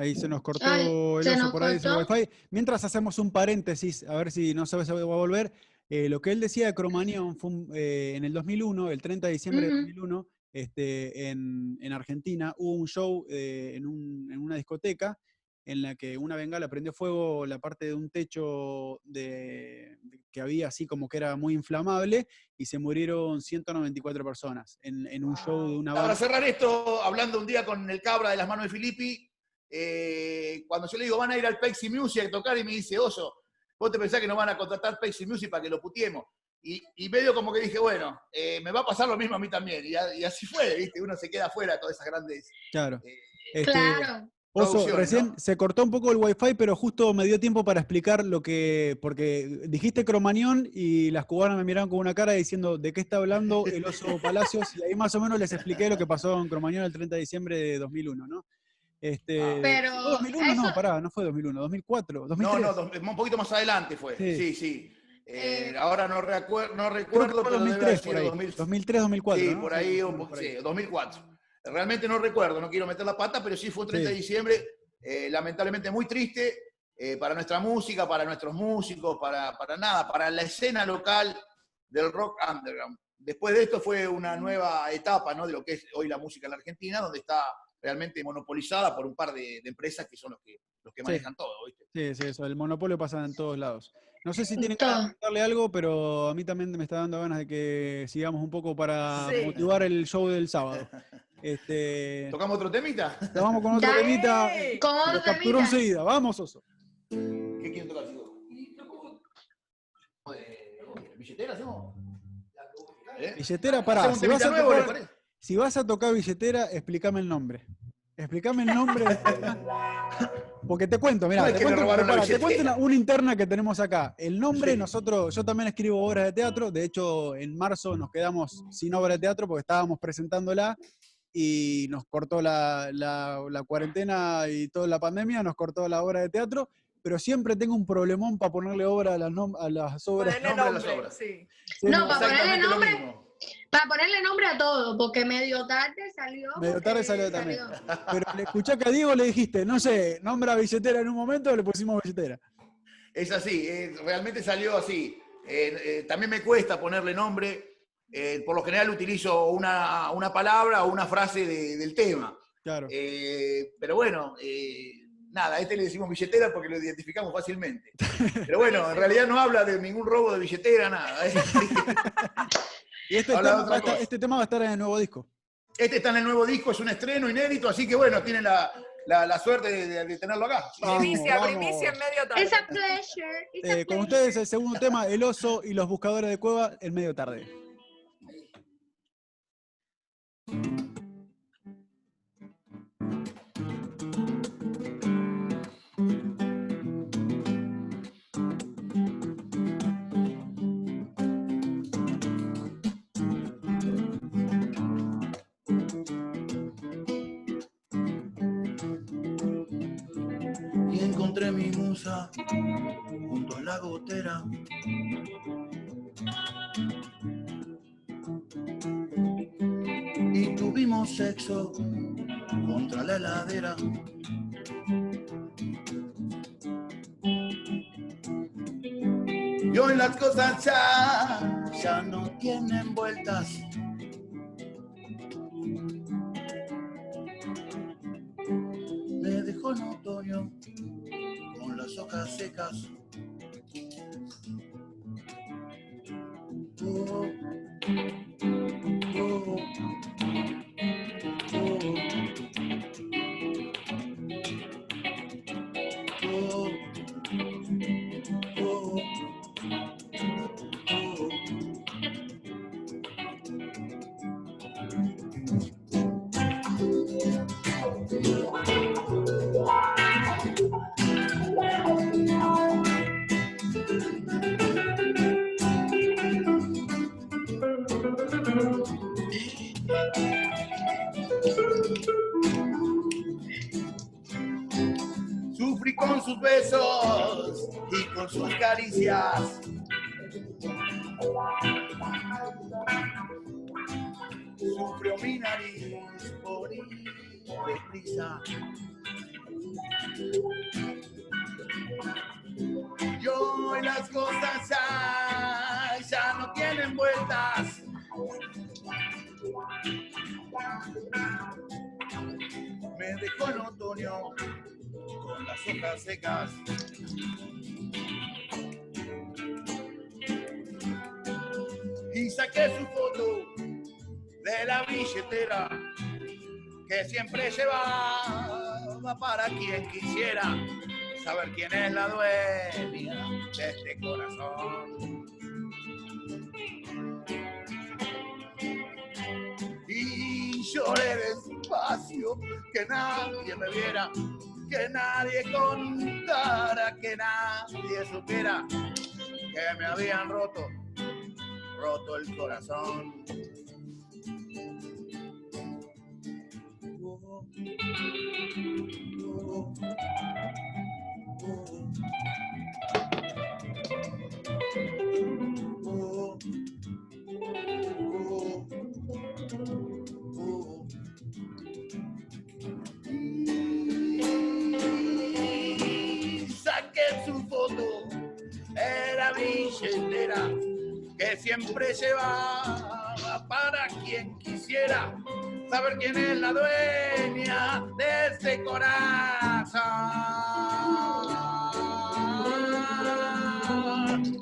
Speaker 1: Ahí se nos cortó
Speaker 2: Ay,
Speaker 1: el
Speaker 2: se
Speaker 1: oso por ahí, wifi. Mientras hacemos un paréntesis, a ver si no sabe si va a volver. eh, lo que él decía de Cromañón fue un- eh, en el 2001, el 30 de diciembre de
Speaker 2: Ujú.
Speaker 1: 2001, este, en, en Argentina, hubo un show eh, en, un- en una discoteca en la que una bengala prendió fuego la parte de un techo de, de- que había así como que era muy inflamable y se murieron 194 personas en, en un show de una
Speaker 4: Para cerrar esto, hablando un día con el cabra de las manos de Filippi, eh, cuando yo le digo, van a ir al Pepsi Music a tocar, y me dice, Oso, vos te pensás que nos van a contratar Pepsi Music para que lo putiemos. Y, y medio como que dije, bueno, eh, me va a pasar lo mismo a mí también. Y, a- y así fue, ¿viste? Uno se queda fuera de todas esas grandes.
Speaker 1: Claro.
Speaker 4: Eh,
Speaker 1: Este,
Speaker 2: Claro.
Speaker 1: Oso, recién
Speaker 4: ¿no?
Speaker 1: se cortó un poco el wifi, pero justo me dio tiempo para explicar lo que, porque dijiste Cromañón y las cubanas me miraron con una cara diciendo de qué está hablando el oso Palacios, y ahí más o menos les expliqué lo que pasó en Cromañón el 30 de diciembre de 2001, ¿no? Este,
Speaker 2: Pero
Speaker 1: ¿fue 2001 no, pará, no fue 2001, 2004,
Speaker 4: no,
Speaker 1: 2003.
Speaker 4: no, dos- un poquito más adelante fue.
Speaker 1: Sí.
Speaker 4: Sí, sí. Eh,
Speaker 2: Eh,
Speaker 4: ahora no, recuer- no recuerdo, pero debe
Speaker 1: 2003
Speaker 4: haber
Speaker 1: por
Speaker 4: sido
Speaker 1: ahí,
Speaker 4: 2000.
Speaker 1: 2003, 2004,
Speaker 4: Sí,
Speaker 1: ¿no?
Speaker 4: por ahí,
Speaker 1: Sí,
Speaker 4: un po-
Speaker 1: por ahí.
Speaker 4: sí, 2004. Realmente no recuerdo, no quiero meter la pata, pero sí fue un 30 de diciembre, eh, lamentablemente muy triste eh, para nuestra música, para nuestros músicos, para, para nada, para la escena local del rock underground. Después de esto fue una nueva etapa ¿no? de lo que es hoy la música en la Argentina, donde está realmente monopolizada por un par de, de empresas que son los que, los que
Speaker 1: Sí.
Speaker 4: manejan todo. ¿viste?
Speaker 1: Sí, sí, eso, el monopolio pasa en todos lados. No sé si tienen de contarle algo, pero a mí también me está dando ganas de que sigamos un poco para
Speaker 3: Sí.
Speaker 1: motivar el show del sábado. Este,
Speaker 4: ¿Tocamos otro temita?
Speaker 1: vamos con otro temita. Capturó
Speaker 2: temita.
Speaker 1: enseguida. Vamos, Oso.
Speaker 4: ¿Qué quieren tocar, chicos? Eh, ¿Billetera hacemos? ¿Eh?
Speaker 1: Billetera, pará.
Speaker 4: ¿Hacemos un
Speaker 1: Si vas, a tocar? Si vas a tocar billetera, explícame el nombre. Explícame el nombre. Porque te cuento, mira,
Speaker 4: ¿Cómo es
Speaker 1: te cuento, pará, te cuento una, una interna que tenemos acá. El nombre,
Speaker 4: Sí.
Speaker 1: nosotros, yo también escribo obras de teatro. De hecho, en marzo nos quedamos sin obra de teatro porque estábamos presentándola y nos cortó la, la- la cuarentena y toda la pandemia, nos cortó la obra de teatro. Pero siempre tengo un problemón para ponerle obra a las, nom- a las obras.
Speaker 3: Ponerle
Speaker 4: Nombre de las obras.
Speaker 3: sí.
Speaker 1: Sí,
Speaker 2: No, para ponerle nombre,
Speaker 4: mismo.
Speaker 2: Para ponerle nombre a todo, porque medio tarde salió.
Speaker 1: Medio
Speaker 2: porque
Speaker 1: tarde salió también. Pero le escuché que a Diego le dijiste, no sé, nombra billetera en un momento, le pusimos billetera.
Speaker 4: Es así, eh, realmente salió así. Eh, eh, también me cuesta ponerle nombre. eh, por lo general utilizo una, una palabra o una frase de- del tema.
Speaker 1: Claro.
Speaker 4: Eh, pero bueno, eh, nada, a este le decimos billetera porque lo identificamos fácilmente. Pero bueno, en realidad no habla de ningún robo de billetera, nada.
Speaker 1: Y este tema, va estar, este tema va a estar en el nuevo disco.
Speaker 4: Este está en el nuevo disco, es un estreno inédito, así que bueno, tienen la, la- la suerte de, de- de tenerlo acá.
Speaker 1: Vamos,
Speaker 3: Primicia,
Speaker 1: vamos.
Speaker 3: primicia en medio tarde.
Speaker 2: It's a pleasure. it's a
Speaker 1: Eh, con
Speaker 2: pleasure.
Speaker 1: ustedes el segundo tema, El oso y los buscadores de cueva, en medio tarde.
Speaker 4: Junto a la gotera. Y tuvimos sexo contra la heladera. Y hoy las cosas ya, ya no tienen vueltas. Con sus caricias. Sufrió mi nariz por ir deprisa. Y hoy las cosas ya, ya no tienen vueltas. Me dejó en otoño con las hojas secas. Saqué su foto de la billetera que siempre llevaba para quien quisiera saber quién es la dueña de este corazón. Y lloré despacio, que nadie me viera, que nadie contara, que nadie supiera que me habían roto, roto el corazón. Saqué su foto, era billetera que siempre llevaba para quien quisiera saber quién es la dueña de ese corazón.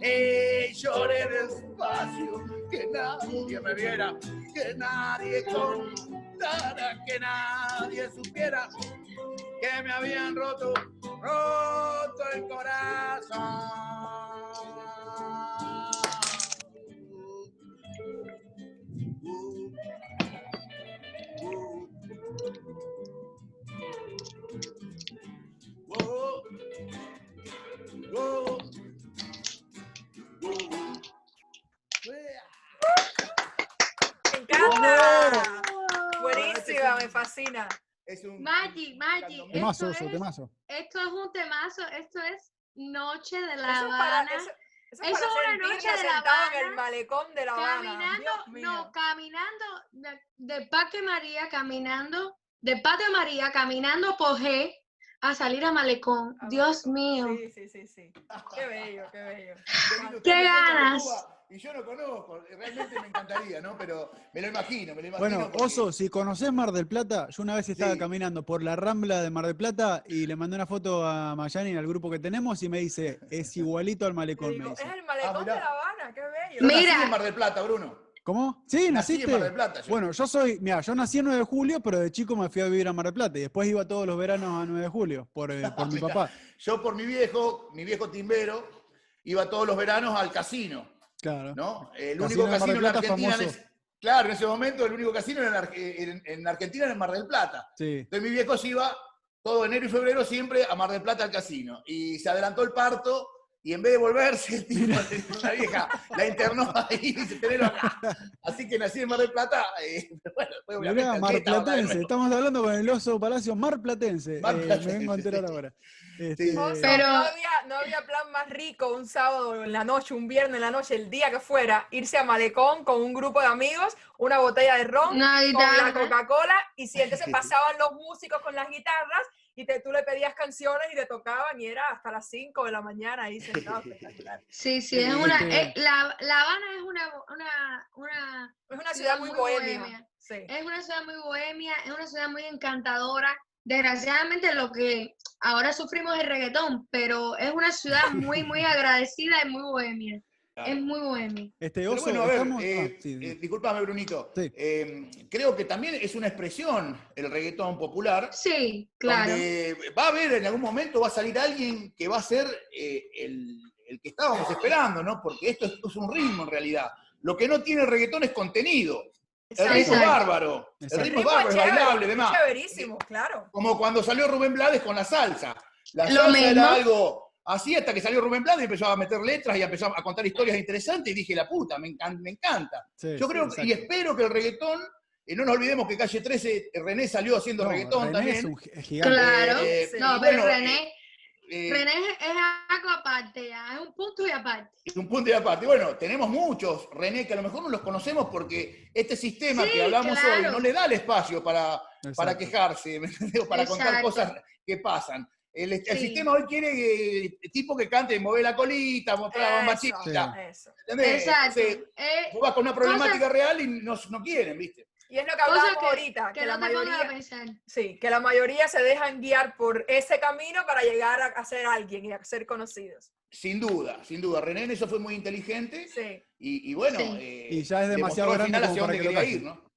Speaker 4: Y lloré despacio, que nadie me viera, que nadie contara, que nadie supiera que me habían roto, roto el corazón.
Speaker 3: Fascina.
Speaker 4: Es un
Speaker 2: Magic, Magic.
Speaker 4: un
Speaker 1: Temazo,
Speaker 2: Esto es,
Speaker 1: temazo.
Speaker 2: esto es un temazo, esto es Noche de
Speaker 3: Eso
Speaker 2: La
Speaker 3: es para,
Speaker 2: Habana.
Speaker 3: eso, eso
Speaker 2: Eso
Speaker 3: es
Speaker 2: una noche de La
Speaker 3: en
Speaker 2: Habana,
Speaker 3: el malecón de La Habana.
Speaker 2: Caminando, no, caminando de, de Parque María, caminando, de Patio María, caminando por G a salir a Malecón.
Speaker 3: A
Speaker 2: Dios mío.
Speaker 3: Sí, sí, sí, sí. Qué bello, qué bello.
Speaker 4: Qué lindo,
Speaker 2: ¡Qué
Speaker 4: ustedes me cuentan de
Speaker 2: ganas!
Speaker 4: Y yo no conozco, realmente me encantaría, ¿no? Pero me lo imagino, me lo imagino.
Speaker 1: Bueno,
Speaker 4: porque-
Speaker 1: Oso, si conoces Mar del Plata, yo una vez estaba
Speaker 4: Sí.
Speaker 1: caminando por la rambla de Mar del Plata y le mandé una foto a Mayani al grupo que tenemos y me dice, es igualito al malecón, me
Speaker 3: digo,
Speaker 1: dice.
Speaker 3: es el malecón de
Speaker 4: mirá.
Speaker 3: La Habana, qué bello.
Speaker 4: Yo nací
Speaker 2: Mira.
Speaker 4: en Mar del Plata, Bruno.
Speaker 1: ¿Cómo? Sí,
Speaker 4: Nací
Speaker 1: naciste.
Speaker 4: en Mar del Plata. yo.
Speaker 1: Bueno, yo soy, mira, yo nací el 9 de julio, pero de chico me fui a vivir a Mar del Plata y después iba todos los veranos a 9 de julio por, eh, por mi papá.
Speaker 4: Yo por mi viejo, mi viejo timbero, iba todos los veranos al casino,
Speaker 1: Claro.
Speaker 4: ¿no? El único casino en Argentina. en ese- claro, en ese momento el único casino era en, en- en Argentina era en Mar del Plata.
Speaker 1: Sí.
Speaker 4: Entonces mi viejo se iba todo enero y febrero siempre a Mar del Plata al casino. Y se adelantó el parto y en vez de volverse, el tipo, la vieja la internó ahí y dice, tenelo acá. Así que nací en Mar del Plata. eh, bueno, después
Speaker 1: Mirá, Mar Platense. Estamos hablando con el oso Palacio Mar Platense.
Speaker 4: Mar
Speaker 1: Eh,
Speaker 4: Platense,
Speaker 1: me vengo a enterar
Speaker 4: sí.
Speaker 1: ahora. Este,
Speaker 3: Oso,
Speaker 2: Pero-
Speaker 3: no, había, no había plan más rico un sábado en la noche, un viernes en la noche, el día que fuera, irse a Malecón con un grupo de amigos, una botella de ron,
Speaker 2: Una
Speaker 3: con la. Coca-Cola, y si entonces pasaban los músicos con las guitarras, y te, tú le pedías canciones y te tocaban, y era hasta las 5 de la mañana ahí sentado, espectacular.
Speaker 2: Sí, sí, es una, eh, la, la Habana es una, una, una,
Speaker 3: Es una ciudad muy bohemia. Sí.
Speaker 2: es una ciudad muy bohemia, es una ciudad muy encantadora. Desgraciadamente lo que ahora sufrimos es el reggaetón, pero es una ciudad muy, muy agradecida y muy bohemia. Es muy bohemia.
Speaker 1: este
Speaker 4: Pero
Speaker 1: oso,
Speaker 4: bueno, a ver,
Speaker 1: estamos-
Speaker 4: eh,
Speaker 1: ah, sí,
Speaker 4: eh, discúlpame, Brunito.
Speaker 1: Sí.
Speaker 4: Eh, creo que también es una expresión el reggaetón popular.
Speaker 2: Sí, claro.
Speaker 4: Donde va a haber en algún momento, va a salir alguien que va a ser eh, el, el que estábamos esperando, ¿no? Porque esto es, esto es un ritmo en realidad. Lo que no tiene el reggaetón es contenido. El ritmo es
Speaker 2: Exacto.
Speaker 4: bárbaro. El ritmo es bárbaro, es
Speaker 3: chévere,
Speaker 4: bailable, demás.
Speaker 3: Chéverísimo, claro.
Speaker 4: Como cuando salió Rubén Blades con la salsa. La
Speaker 2: Lo
Speaker 4: salsa
Speaker 2: mismo.
Speaker 4: era algo así hasta que salió Rubén Blades y empezó a meter letras y empezó a contar historias interesantes y dije, la puta, me, encan- me encanta.
Speaker 1: Sí,
Speaker 4: Yo
Speaker 1: sí,
Speaker 4: creo que- y espero que el reggaetón, y no nos olvidemos que Calle 13, René salió haciendo
Speaker 1: No,
Speaker 4: reggaetón
Speaker 1: René
Speaker 4: también.
Speaker 1: es un gi- gigante.
Speaker 2: Claro.
Speaker 4: Eh,
Speaker 3: Sí.
Speaker 2: No,
Speaker 4: y
Speaker 2: pero
Speaker 4: bueno,
Speaker 2: René,
Speaker 4: eh,
Speaker 2: René es algo aparte, ya, es un punto y aparte.
Speaker 4: es un punto de aparte. Bueno, tenemos muchos, René, que a lo mejor no los conocemos porque este sistema
Speaker 2: Sí,
Speaker 4: que hablamos hoy no le da el espacio para, para quejarse, ¿me entendés? O para contar
Speaker 2: Exacto.
Speaker 4: cosas que pasan. El, el
Speaker 2: Sí.
Speaker 4: sistema hoy quiere eh, tipo que cante, mover la colita, mostrar la bombachita.
Speaker 3: eso.
Speaker 4: ¿entendés?
Speaker 2: Exacto.
Speaker 4: Entonces,
Speaker 2: Eh,
Speaker 4: vos vas con una problemática
Speaker 2: Cosas-
Speaker 4: real y no, no quieren, ¿viste?
Speaker 3: Y es lo que hablábamos
Speaker 2: que-
Speaker 3: ahorita,
Speaker 2: que
Speaker 3: que, la
Speaker 2: no te pongas a
Speaker 3: mayoría,
Speaker 2: pensar.
Speaker 3: sí, que la mayoría se dejan guiar por ese camino para llegar a, a ser alguien y a ser conocidos.
Speaker 4: Sin duda, sin duda. René en eso fue muy inteligente
Speaker 3: Sí.
Speaker 4: y, y bueno,
Speaker 2: Sí.
Speaker 4: eh,
Speaker 1: Y ya es demasiado grande
Speaker 4: final
Speaker 1: como
Speaker 4: hacia
Speaker 1: para
Speaker 4: dónde
Speaker 1: que lo
Speaker 4: quería ir. ¿no?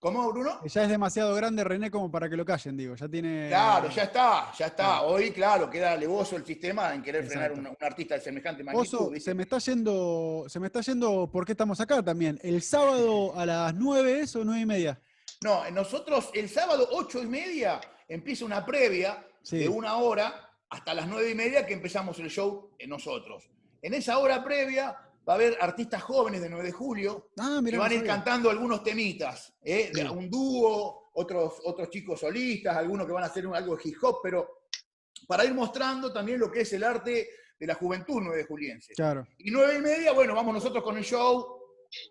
Speaker 4: ¿Cómo, Bruno?
Speaker 1: Ya es demasiado grande René como para que lo callen, digo. Ya tiene.
Speaker 4: Claro, ya está, ya está.
Speaker 1: Ah.
Speaker 4: Hoy, claro, queda alevoso el sistema en querer frenar un, un artista de semejante magnitud.
Speaker 1: Se me está yendo, se me está yendo porque estamos acá también. El sábado a las 9 es o 9 y media.
Speaker 4: No, nosotros el sábado ocho y media empieza una previa
Speaker 1: Sí.
Speaker 4: de una hora hasta las nueve y media que empezamos el show nosotros. En esa hora previa va a haber artistas jóvenes de 9 de julio
Speaker 1: Ah,
Speaker 4: que van a ir cantando algunos temitas, ¿eh? De un dúo, otros, otros chicos solistas, algunos que van a hacer un- algo de hip hop, pero para ir mostrando también lo que es el arte de la juventud nueve juliense.
Speaker 1: Claro.
Speaker 4: Y nueve y media, bueno, vamos nosotros con el show,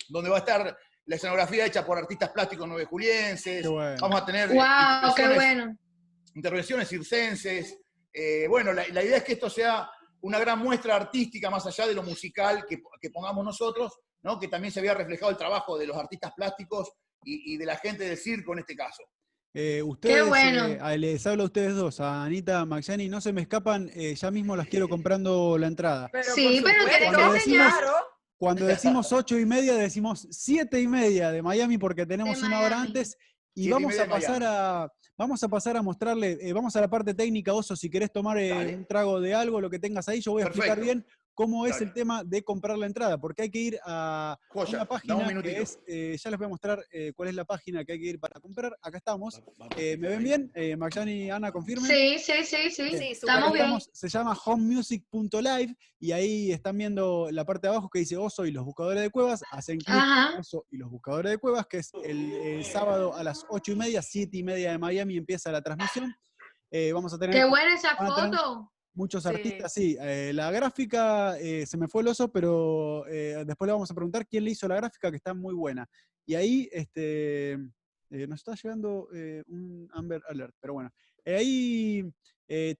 Speaker 4: donde va a estar la escenografía hecha por artistas plásticos nueve julienses.
Speaker 1: Qué bueno.
Speaker 4: Vamos a tener
Speaker 2: ¡Wow! ¡Qué
Speaker 4: intervenciones-
Speaker 2: bueno!
Speaker 4: intervenciones circenses. Eh, bueno, la, la idea es que esto sea una gran muestra artística más allá de lo musical que, que pongamos nosotros, ¿no? que también se había reflejado el trabajo de los artistas plásticos y, y de la gente del circo en este caso.
Speaker 1: Eh, ustedes,
Speaker 2: bueno.
Speaker 1: eh, a- les hablo a ustedes dos, a Anita, Maxiani, no se me escapan, eh, ya mismo las quiero comprando la entrada.
Speaker 3: Pero
Speaker 2: Sí, pero tenés
Speaker 1: que Cuando decimos ocho y media, decimos siete y media de Miami porque tenemos
Speaker 2: De
Speaker 1: una hora antes y
Speaker 4: Siete
Speaker 1: vamos a pasar
Speaker 4: Miami.
Speaker 1: a vamos a pasar a mostrarle, eh, vamos a la parte técnica, Oso, si querés tomar eh, un trago de algo, lo que tengas ahí, yo voy a explicar bien cómo es
Speaker 4: Dale.
Speaker 1: el tema de comprar la entrada, porque hay que ir a
Speaker 4: Joya,
Speaker 1: una
Speaker 4: un
Speaker 1: página que es, eh, ya les voy a mostrar eh, cuál es la página que hay que ir para comprar. Acá estamos.
Speaker 4: Va- va-
Speaker 1: Eh, ¿Me ven bien? Eh, Maxani y Ana, confirmen.
Speaker 2: Sí, sí, sí, sí.
Speaker 3: Sí,
Speaker 2: Estamos bien.
Speaker 1: Estamos- se llama homemusic.live y ahí están viendo la parte de abajo que dice Oso y los buscadores de cuevas. Hacen clic Oso y los buscadores de cuevas, que es el, el sábado a las 8 y media, 7 y media de Miami empieza la transmisión. Eh, vamos a tener
Speaker 2: Qué buena esa
Speaker 1: van a tener-
Speaker 2: foto.
Speaker 1: Muchos
Speaker 3: Sí.
Speaker 1: artistas, sí. eh, la gráfica eh, se me fue el oso, pero eh, después le vamos a preguntar quién le hizo la gráfica, que está muy buena. Y ahí este, nos está llegando un Amber Alert, pero bueno. Ahí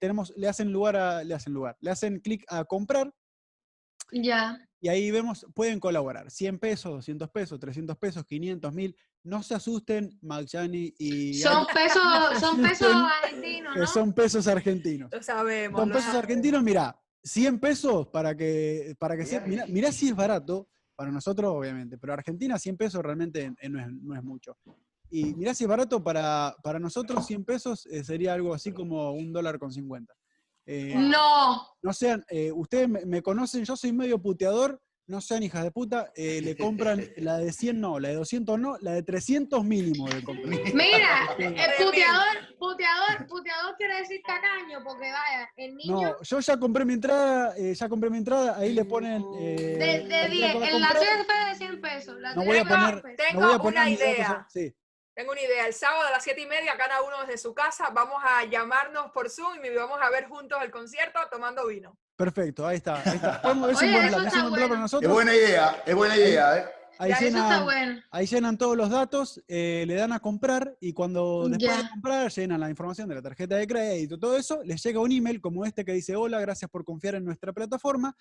Speaker 1: tenemos, le hacen lugar a, le hacen lugar, le hacen clic a comprar
Speaker 2: Ya.
Speaker 1: y ahí vemos, pueden colaborar. 100 pesos, 200 pesos, 300 pesos, 500, 1000. No se asusten, Maggiani y
Speaker 2: Son pesos, son pesos argentinos,
Speaker 1: que
Speaker 2: ¿no?
Speaker 1: son pesos argentinos.
Speaker 3: Lo sabemos. Lo
Speaker 1: pesos
Speaker 3: sabemos.
Speaker 1: argentinos, mira, 100 pesos para que, para que sea, mirá, mirá si es barato, para nosotros obviamente, pero Argentina 100 pesos realmente eh, no, es, no es mucho. Y mirá si es barato para, para nosotros 100 pesos eh, sería algo así como un dólar con 50. Eh,
Speaker 2: No.
Speaker 1: no sean, eh, ustedes me, me conocen, yo soy medio puteador, no sean hijas de puta, eh, le compran la de 100 no, la de 200 no, la de 300 mínimo de comprar.
Speaker 2: Mira, el puteador, puteador, puteador quiere decir tacaño, porque vaya, el niño
Speaker 1: No, yo ya compré mi entrada, eh, ya compré mi entrada, ahí le ponen... eh,
Speaker 2: de, de
Speaker 1: la
Speaker 2: 10,
Speaker 1: para
Speaker 2: en la tuya fue de 100 pesos. La
Speaker 1: No voy a poner,
Speaker 2: 10 pesos.
Speaker 3: Tengo
Speaker 1: no voy a poner
Speaker 3: una
Speaker 1: datos,
Speaker 3: idea.
Speaker 1: sí.
Speaker 3: Tengo una idea. El sábado a las siete y media, cada uno desde su casa, vamos a llamarnos por Zoom y vamos a ver juntos el concierto tomando vino.
Speaker 1: Perfecto, ahí está. Ahí está. Es un
Speaker 2: Oye,
Speaker 1: buen
Speaker 2: eso
Speaker 1: plan, es
Speaker 2: está
Speaker 1: un buen plan para
Speaker 2: bueno.
Speaker 4: Es
Speaker 1: nosotros.
Speaker 4: buena idea, es buena idea, ¿eh?
Speaker 1: Ahí
Speaker 2: Ya, eso está
Speaker 1: llenan,
Speaker 2: bueno.
Speaker 1: ahí llenan todos los datos, eh, le dan a comprar y cuando después de
Speaker 2: Ya.
Speaker 1: comprar llenan la información de la tarjeta de crédito, todo eso, les llega un email como este que dice, hola, gracias por confiar en nuestra plataforma.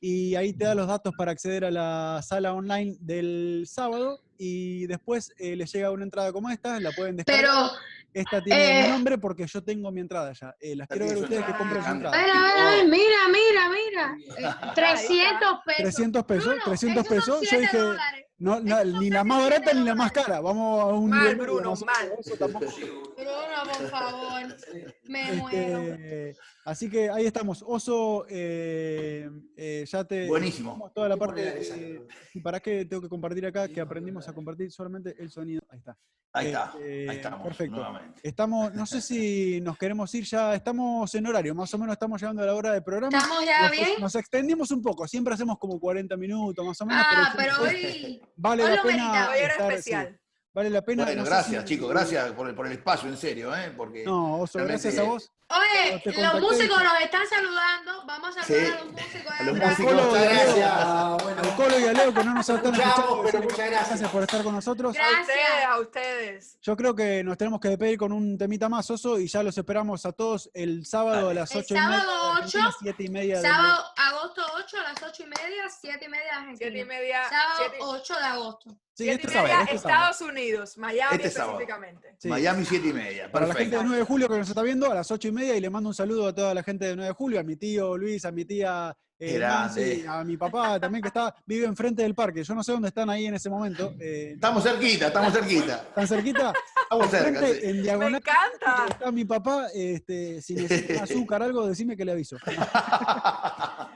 Speaker 1: Y ahí te da los datos para acceder a la sala online del sábado y después eh, les llega una entrada como esta, la pueden descargar.
Speaker 2: Pero,
Speaker 1: esta tiene mi
Speaker 2: eh,
Speaker 1: nombre porque yo tengo mi entrada ya. Eh, las quiero ver a ustedes que compren su
Speaker 4: entrada.
Speaker 2: espera, espera, mira, mira, mira. Eh, 300 pesos.
Speaker 1: 300 pesos,
Speaker 2: Bruno,
Speaker 1: 300
Speaker 2: esos son
Speaker 1: pesos. Yo
Speaker 2: 7
Speaker 1: dije,
Speaker 2: dólares.
Speaker 1: No, ni la más barata ni la más cara. Vamos a un
Speaker 3: Mal, Bruno, mal.
Speaker 1: Eso tampoco.
Speaker 2: Bruno, por favor. Me muero.
Speaker 1: Este, así que ahí estamos. Oso, eh, eh, ya te.
Speaker 4: Buenísimo.
Speaker 1: Toda la parte. de- ¿Y para qué tengo que compartir acá? Que aprendimos a compartir solamente el sonido. Ahí está.
Speaker 4: Ahí está,
Speaker 1: Este,
Speaker 4: ahí estamos,
Speaker 1: perfecto.
Speaker 4: nuevamente.
Speaker 1: Estamos, no sé si nos queremos ir ya, estamos en horario, más o menos estamos llegando a la hora del programa.
Speaker 2: ¿Estamos ya
Speaker 1: Nos-
Speaker 2: bien?
Speaker 1: Nos extendimos un poco, siempre hacemos como 40 minutos más o menos.
Speaker 2: Ah,
Speaker 1: pero
Speaker 2: hoy.
Speaker 1: Vale la pena
Speaker 2: merita.
Speaker 3: Era
Speaker 1: estar, sí,
Speaker 3: especial.
Speaker 1: Vale la pena.
Speaker 4: Bueno,
Speaker 1: no
Speaker 4: gracias,
Speaker 1: si-
Speaker 4: chicos, gracias por el, por el espacio, en serio, ¿eh? Porque
Speaker 1: No, Oso,
Speaker 4: realmente-
Speaker 1: gracias a vos.
Speaker 2: Oye, los músicos nos están saludando. Vamos a saludar
Speaker 4: Sí,
Speaker 2: a los músicos.
Speaker 4: a los músicos.
Speaker 5: Muchas gracias.
Speaker 1: a-
Speaker 5: Bueno,
Speaker 1: al Colo y a Leo que no nos están escuchando.
Speaker 5: pero muchas
Speaker 1: que
Speaker 5: gracias.
Speaker 1: por estar con nosotros.
Speaker 3: A
Speaker 2: Gracias.
Speaker 3: ustedes, a ustedes.
Speaker 1: Yo creo que nos tenemos que despedir con un temita más, Oso, y ya los esperamos a todos el sábado a las
Speaker 2: El
Speaker 1: 8 y media.
Speaker 2: sábado
Speaker 1: de Argentina,
Speaker 2: 8,
Speaker 1: 7 y media de
Speaker 2: Sábado, agosto 8 a las 8 y media, 7 y media de Argentina.
Speaker 3: Siete y media.
Speaker 2: Sábado
Speaker 3: siete-
Speaker 2: 8 de agosto.
Speaker 1: Sí,
Speaker 3: siete
Speaker 1: este
Speaker 3: y
Speaker 1: sábado.
Speaker 3: media,
Speaker 1: Este sábado.
Speaker 3: Estados Unidos, Miami
Speaker 4: Este sábado.
Speaker 3: específicamente.
Speaker 1: Sí.
Speaker 4: Miami 7 y media.
Speaker 1: Para la gente
Speaker 4: Perfecto.
Speaker 1: de 9 de julio que nos está viendo, a las 8 y media, y le mando un saludo a toda la gente de 9 de julio, a mi tío Luis, a mi tía eh. Nancy, a mi papá también que está, vive enfrente del parque. Yo no sé dónde están ahí en ese momento. eh,
Speaker 4: Estamos cerquita, estamos cerquita.
Speaker 1: ¿Están cerquita?
Speaker 4: Estamos cerca. Sí.
Speaker 1: en
Speaker 3: Me
Speaker 1: diagonal.
Speaker 3: encanta.
Speaker 1: Está mi papá, este, si necesita azúcar algo, decime que le aviso.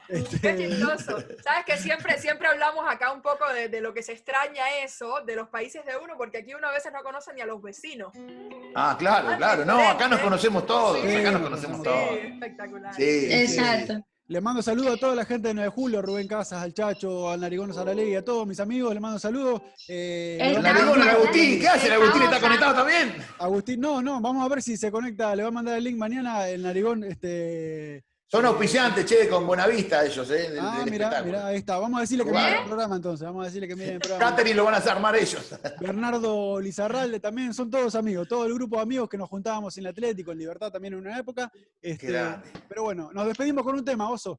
Speaker 1: Este,
Speaker 3: Qué chistoso. Sabes que siempre, siempre hablamos acá un poco de, de lo que se extraña eso, de los países de uno, porque aquí uno a veces no conoce ni a los vecinos.
Speaker 4: Ah, claro, claro. No, acá nos conocemos todos.
Speaker 1: Sí,
Speaker 4: acá nos conocemos
Speaker 1: conocemos
Speaker 4: todos.
Speaker 3: Sí, espectacular.
Speaker 4: Sí, sí, sí.
Speaker 2: Exacto.
Speaker 1: Le mando saludos a toda la gente de 9 de julio, Rubén Casas, al Chacho, al Narigón Saralegui, a todos mis amigos, le mando saludos. Eh,
Speaker 2: El
Speaker 4: narigón, el Agustín, ¿qué hace? ¿El Agustín está conectado también?
Speaker 1: Agustín, no, no, vamos a ver si se conecta, le va a mandar el link mañana el Narigón, este...
Speaker 4: Son auspiciantes, che, con Buenavista ellos, ¿eh? Del,
Speaker 1: Ah,
Speaker 4: del
Speaker 1: mirá, ahí está. Vamos a decirle que miren el programa entonces, vamos a decirle que miren el programa.
Speaker 4: Catering lo van a armar ellos.
Speaker 1: Bernardo Lizarralde también, son todos amigos, todo el grupo de amigos que nos juntábamos en el Atlético, en Libertad también en una época. Este,
Speaker 4: grande.
Speaker 1: pero bueno, nos despedimos con un tema, Oso.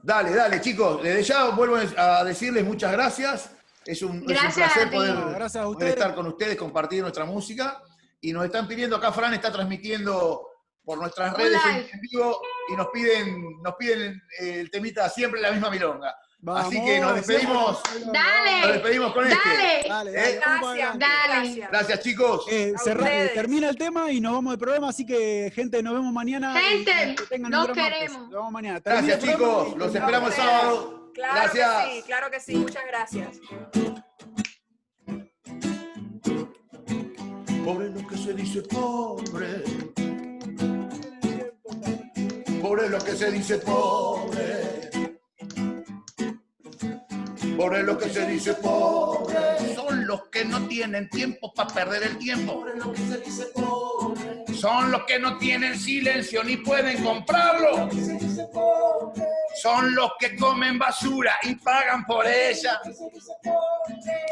Speaker 4: Dale, dale, chicos. Desde ya vuelvo a decirles muchas gracias. Es un, es un
Speaker 2: Gracias
Speaker 4: placer poder,
Speaker 1: No, gracias a
Speaker 4: poder estar con ustedes, compartir nuestra música. Y nos están pidiendo, acá Fran está transmitiendo por nuestras redes en vivo y nos piden, nos piden el temita siempre la misma milonga.
Speaker 1: Vamos,
Speaker 4: Así que nos despedimos.
Speaker 2: Dale.
Speaker 4: Nos despedimos con este.
Speaker 2: Dale.
Speaker 1: Dale, dale,
Speaker 4: Eh,
Speaker 3: Gracias.
Speaker 2: Dale.
Speaker 3: gracias.
Speaker 4: Chicos.
Speaker 1: Eh, cerra- eh, termina el tema y nos vamos del programa, así que gente, nos vemos mañana.
Speaker 2: Gente,
Speaker 1: que martes.
Speaker 2: queremos.
Speaker 1: Nos vemos mañana. Termina
Speaker 4: Gracias, chicos.
Speaker 1: y
Speaker 4: Los esperamos el sábado.
Speaker 3: Claro
Speaker 4: Gracias.
Speaker 3: que sí, claro que sí. Muchas gracias.
Speaker 4: Pobre lo que se dice pobre. Pobre lo que se dice pobre. Pobre lo que se dice pobre. Son los que no tienen tiempo para perder el tiempo. Son los que no tienen silencio ni pueden comprarlo. Son los que comen basura y pagan por ella.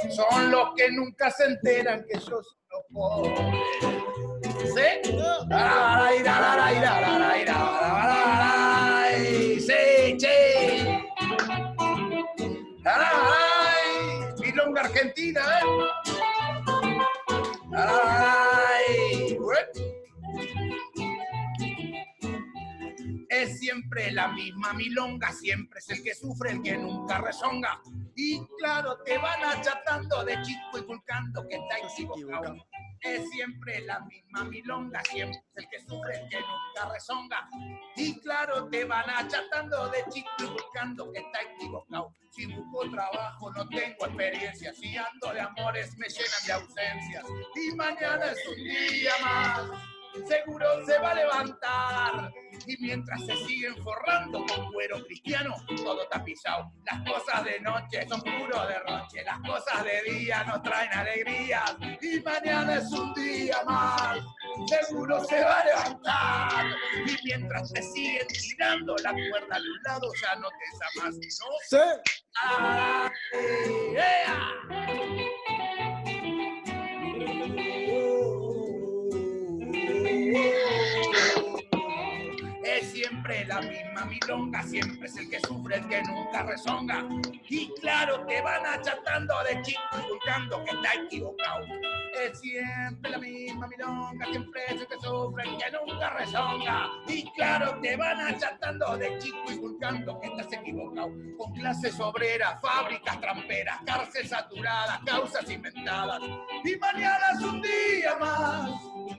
Speaker 4: Son los que nunca se enteran que yo soy los pobres. ¿eh? Milonga argentina, ¿eh? Es siempre la misma milonga, siempre es el que sufre, el que nunca rezonga. Y claro, te van achatando de chico y inculcando que está equivocado. Es siempre la misma milonga, siempre el que sufre, el que nunca rezonga. Y claro, te van achatando de chico y buscando que está equivocado. Si busco trabajo, no tengo experiencia. Si ando de amores, me llenan de ausencias. Y mañana es un día más. Seguro se va a levantar. Y mientras se siguen forrando con cuero cristiano, todo tapizado. Las cosas de noche son puro derroche. Las cosas de día nos traen alegrías. Y mañana es un día más. Seguro se va a levantar. Y mientras te siguen tirando la cuerda de un lado, ya no te amas. No
Speaker 1: Sí.
Speaker 4: ¡Ay, ea! Siempre la misma milonga, siempre es el que sufre, el que nunca rezonga. Y claro, te van achatando de chico buscando que está equivocado. Es siempre la misma milonga, siempre es el que sufre, el que nunca rezonga. Y claro, te van achatando de chico y buscando que estás equivocado. Con clases obreras, fábricas tramperas, cárceles saturadas, causas inventadas. Y mañana es un día más,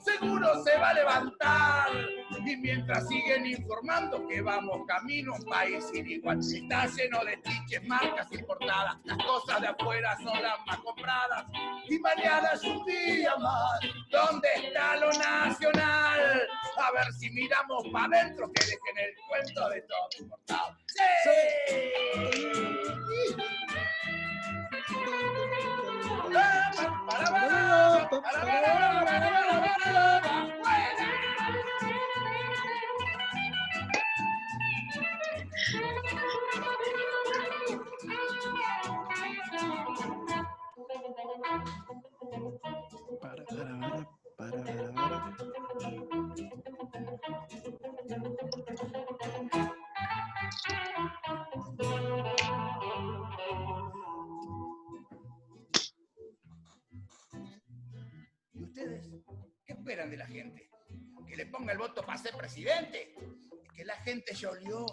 Speaker 4: seguro se va a levantar. Y mientras siguen informando que vamos camino a un país sin igual, está lleno de tiches, marcas importadas, las cosas de afuera son las más compradas. Y mañana es un día más, ¿dónde está lo nacional? A ver si miramos para adentro que dejen el cuento de todo importado. ¡Sí! Para, para, para,
Speaker 1: Para, para.
Speaker 4: ¿Y ustedes qué esperan de la gente? ¿Que le ponga el voto para ser presidente? Que la gente ya olió,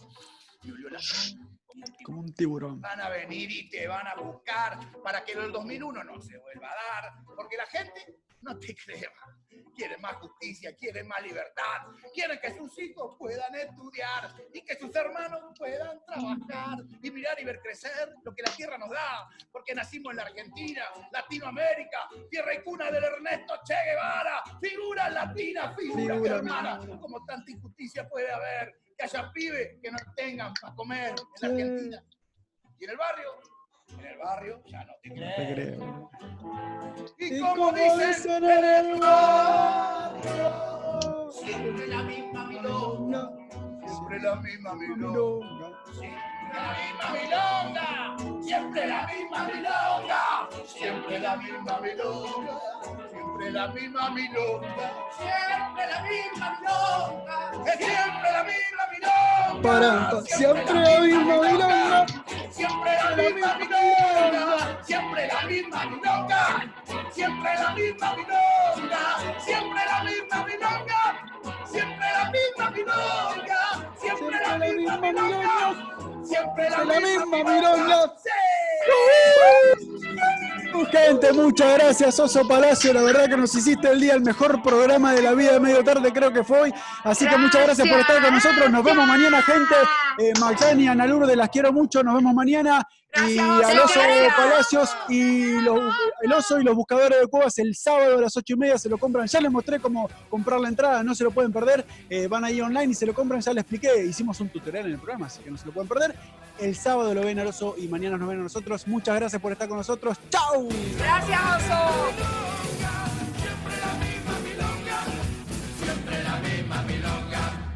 Speaker 1: un tiburón.
Speaker 4: Van a venir y te van a buscar para que el 2001 no se vuelva a dar, porque la gente no te cree más. Quieren más justicia, quieren más libertad, quieren que sus hijos puedan estudiar y que sus hermanos puedan trabajar y mirar y ver crecer lo que la tierra nos da, porque nacimos en la Argentina, Latinoamérica, tierra y cuna del Ernesto Che Guevara, figura latina, figura,
Speaker 1: Figura,
Speaker 4: hermana, como tanta injusticia puede haber, que haya pibes que no tengan para comer en la. Argentina. ¿Y en el barrio? En el barrio ya no te
Speaker 1: No
Speaker 4: creo.
Speaker 1: te creo.
Speaker 4: Y,
Speaker 1: Y
Speaker 4: como dicen
Speaker 1: dicen
Speaker 4: en el barrio, siempre la misma milonga, siempre la misma milonga, siempre la misma milonga, siempre la misma milonga, siempre la misma milonga, siempre la misma milonga, siempre la misma milonga, siempre la misma milonga,
Speaker 1: Para, siempre la misma milonga.
Speaker 4: Siempre la misma milonga, siempre la misma milonga, siempre la misma milonga, siempre la misma milonga, siempre la misma milonga, siempre la misma milonga, siempre la misma milonga.
Speaker 1: Gente, muchas gracias, Oso Palacio. La verdad que nos hiciste el día el mejor programa de la vida de medio tarde, creo que fue hoy. Así que muchas gracias por estar con nosotros. Nos vemos mañana, gente. Eh, Maxani, Ana Lourdes, las quiero mucho. Nos vemos mañana. Y
Speaker 3: Gracias,
Speaker 1: al Oso. Palacios y los- el Oso y los buscadores de cuevas el sábado a las ocho y media se lo compran. Ya les mostré cómo comprar la entrada, no se lo pueden perder. Eh, van ahí online y se lo compran, ya les expliqué. Hicimos un tutorial en el programa, así que no se lo pueden perder. El sábado lo ven al oso y mañana nos ven a nosotros. Muchas gracias por estar con nosotros. ¡Chau!
Speaker 3: Gracias, oso. Siempre la misma milonga, siempre la misma milonga.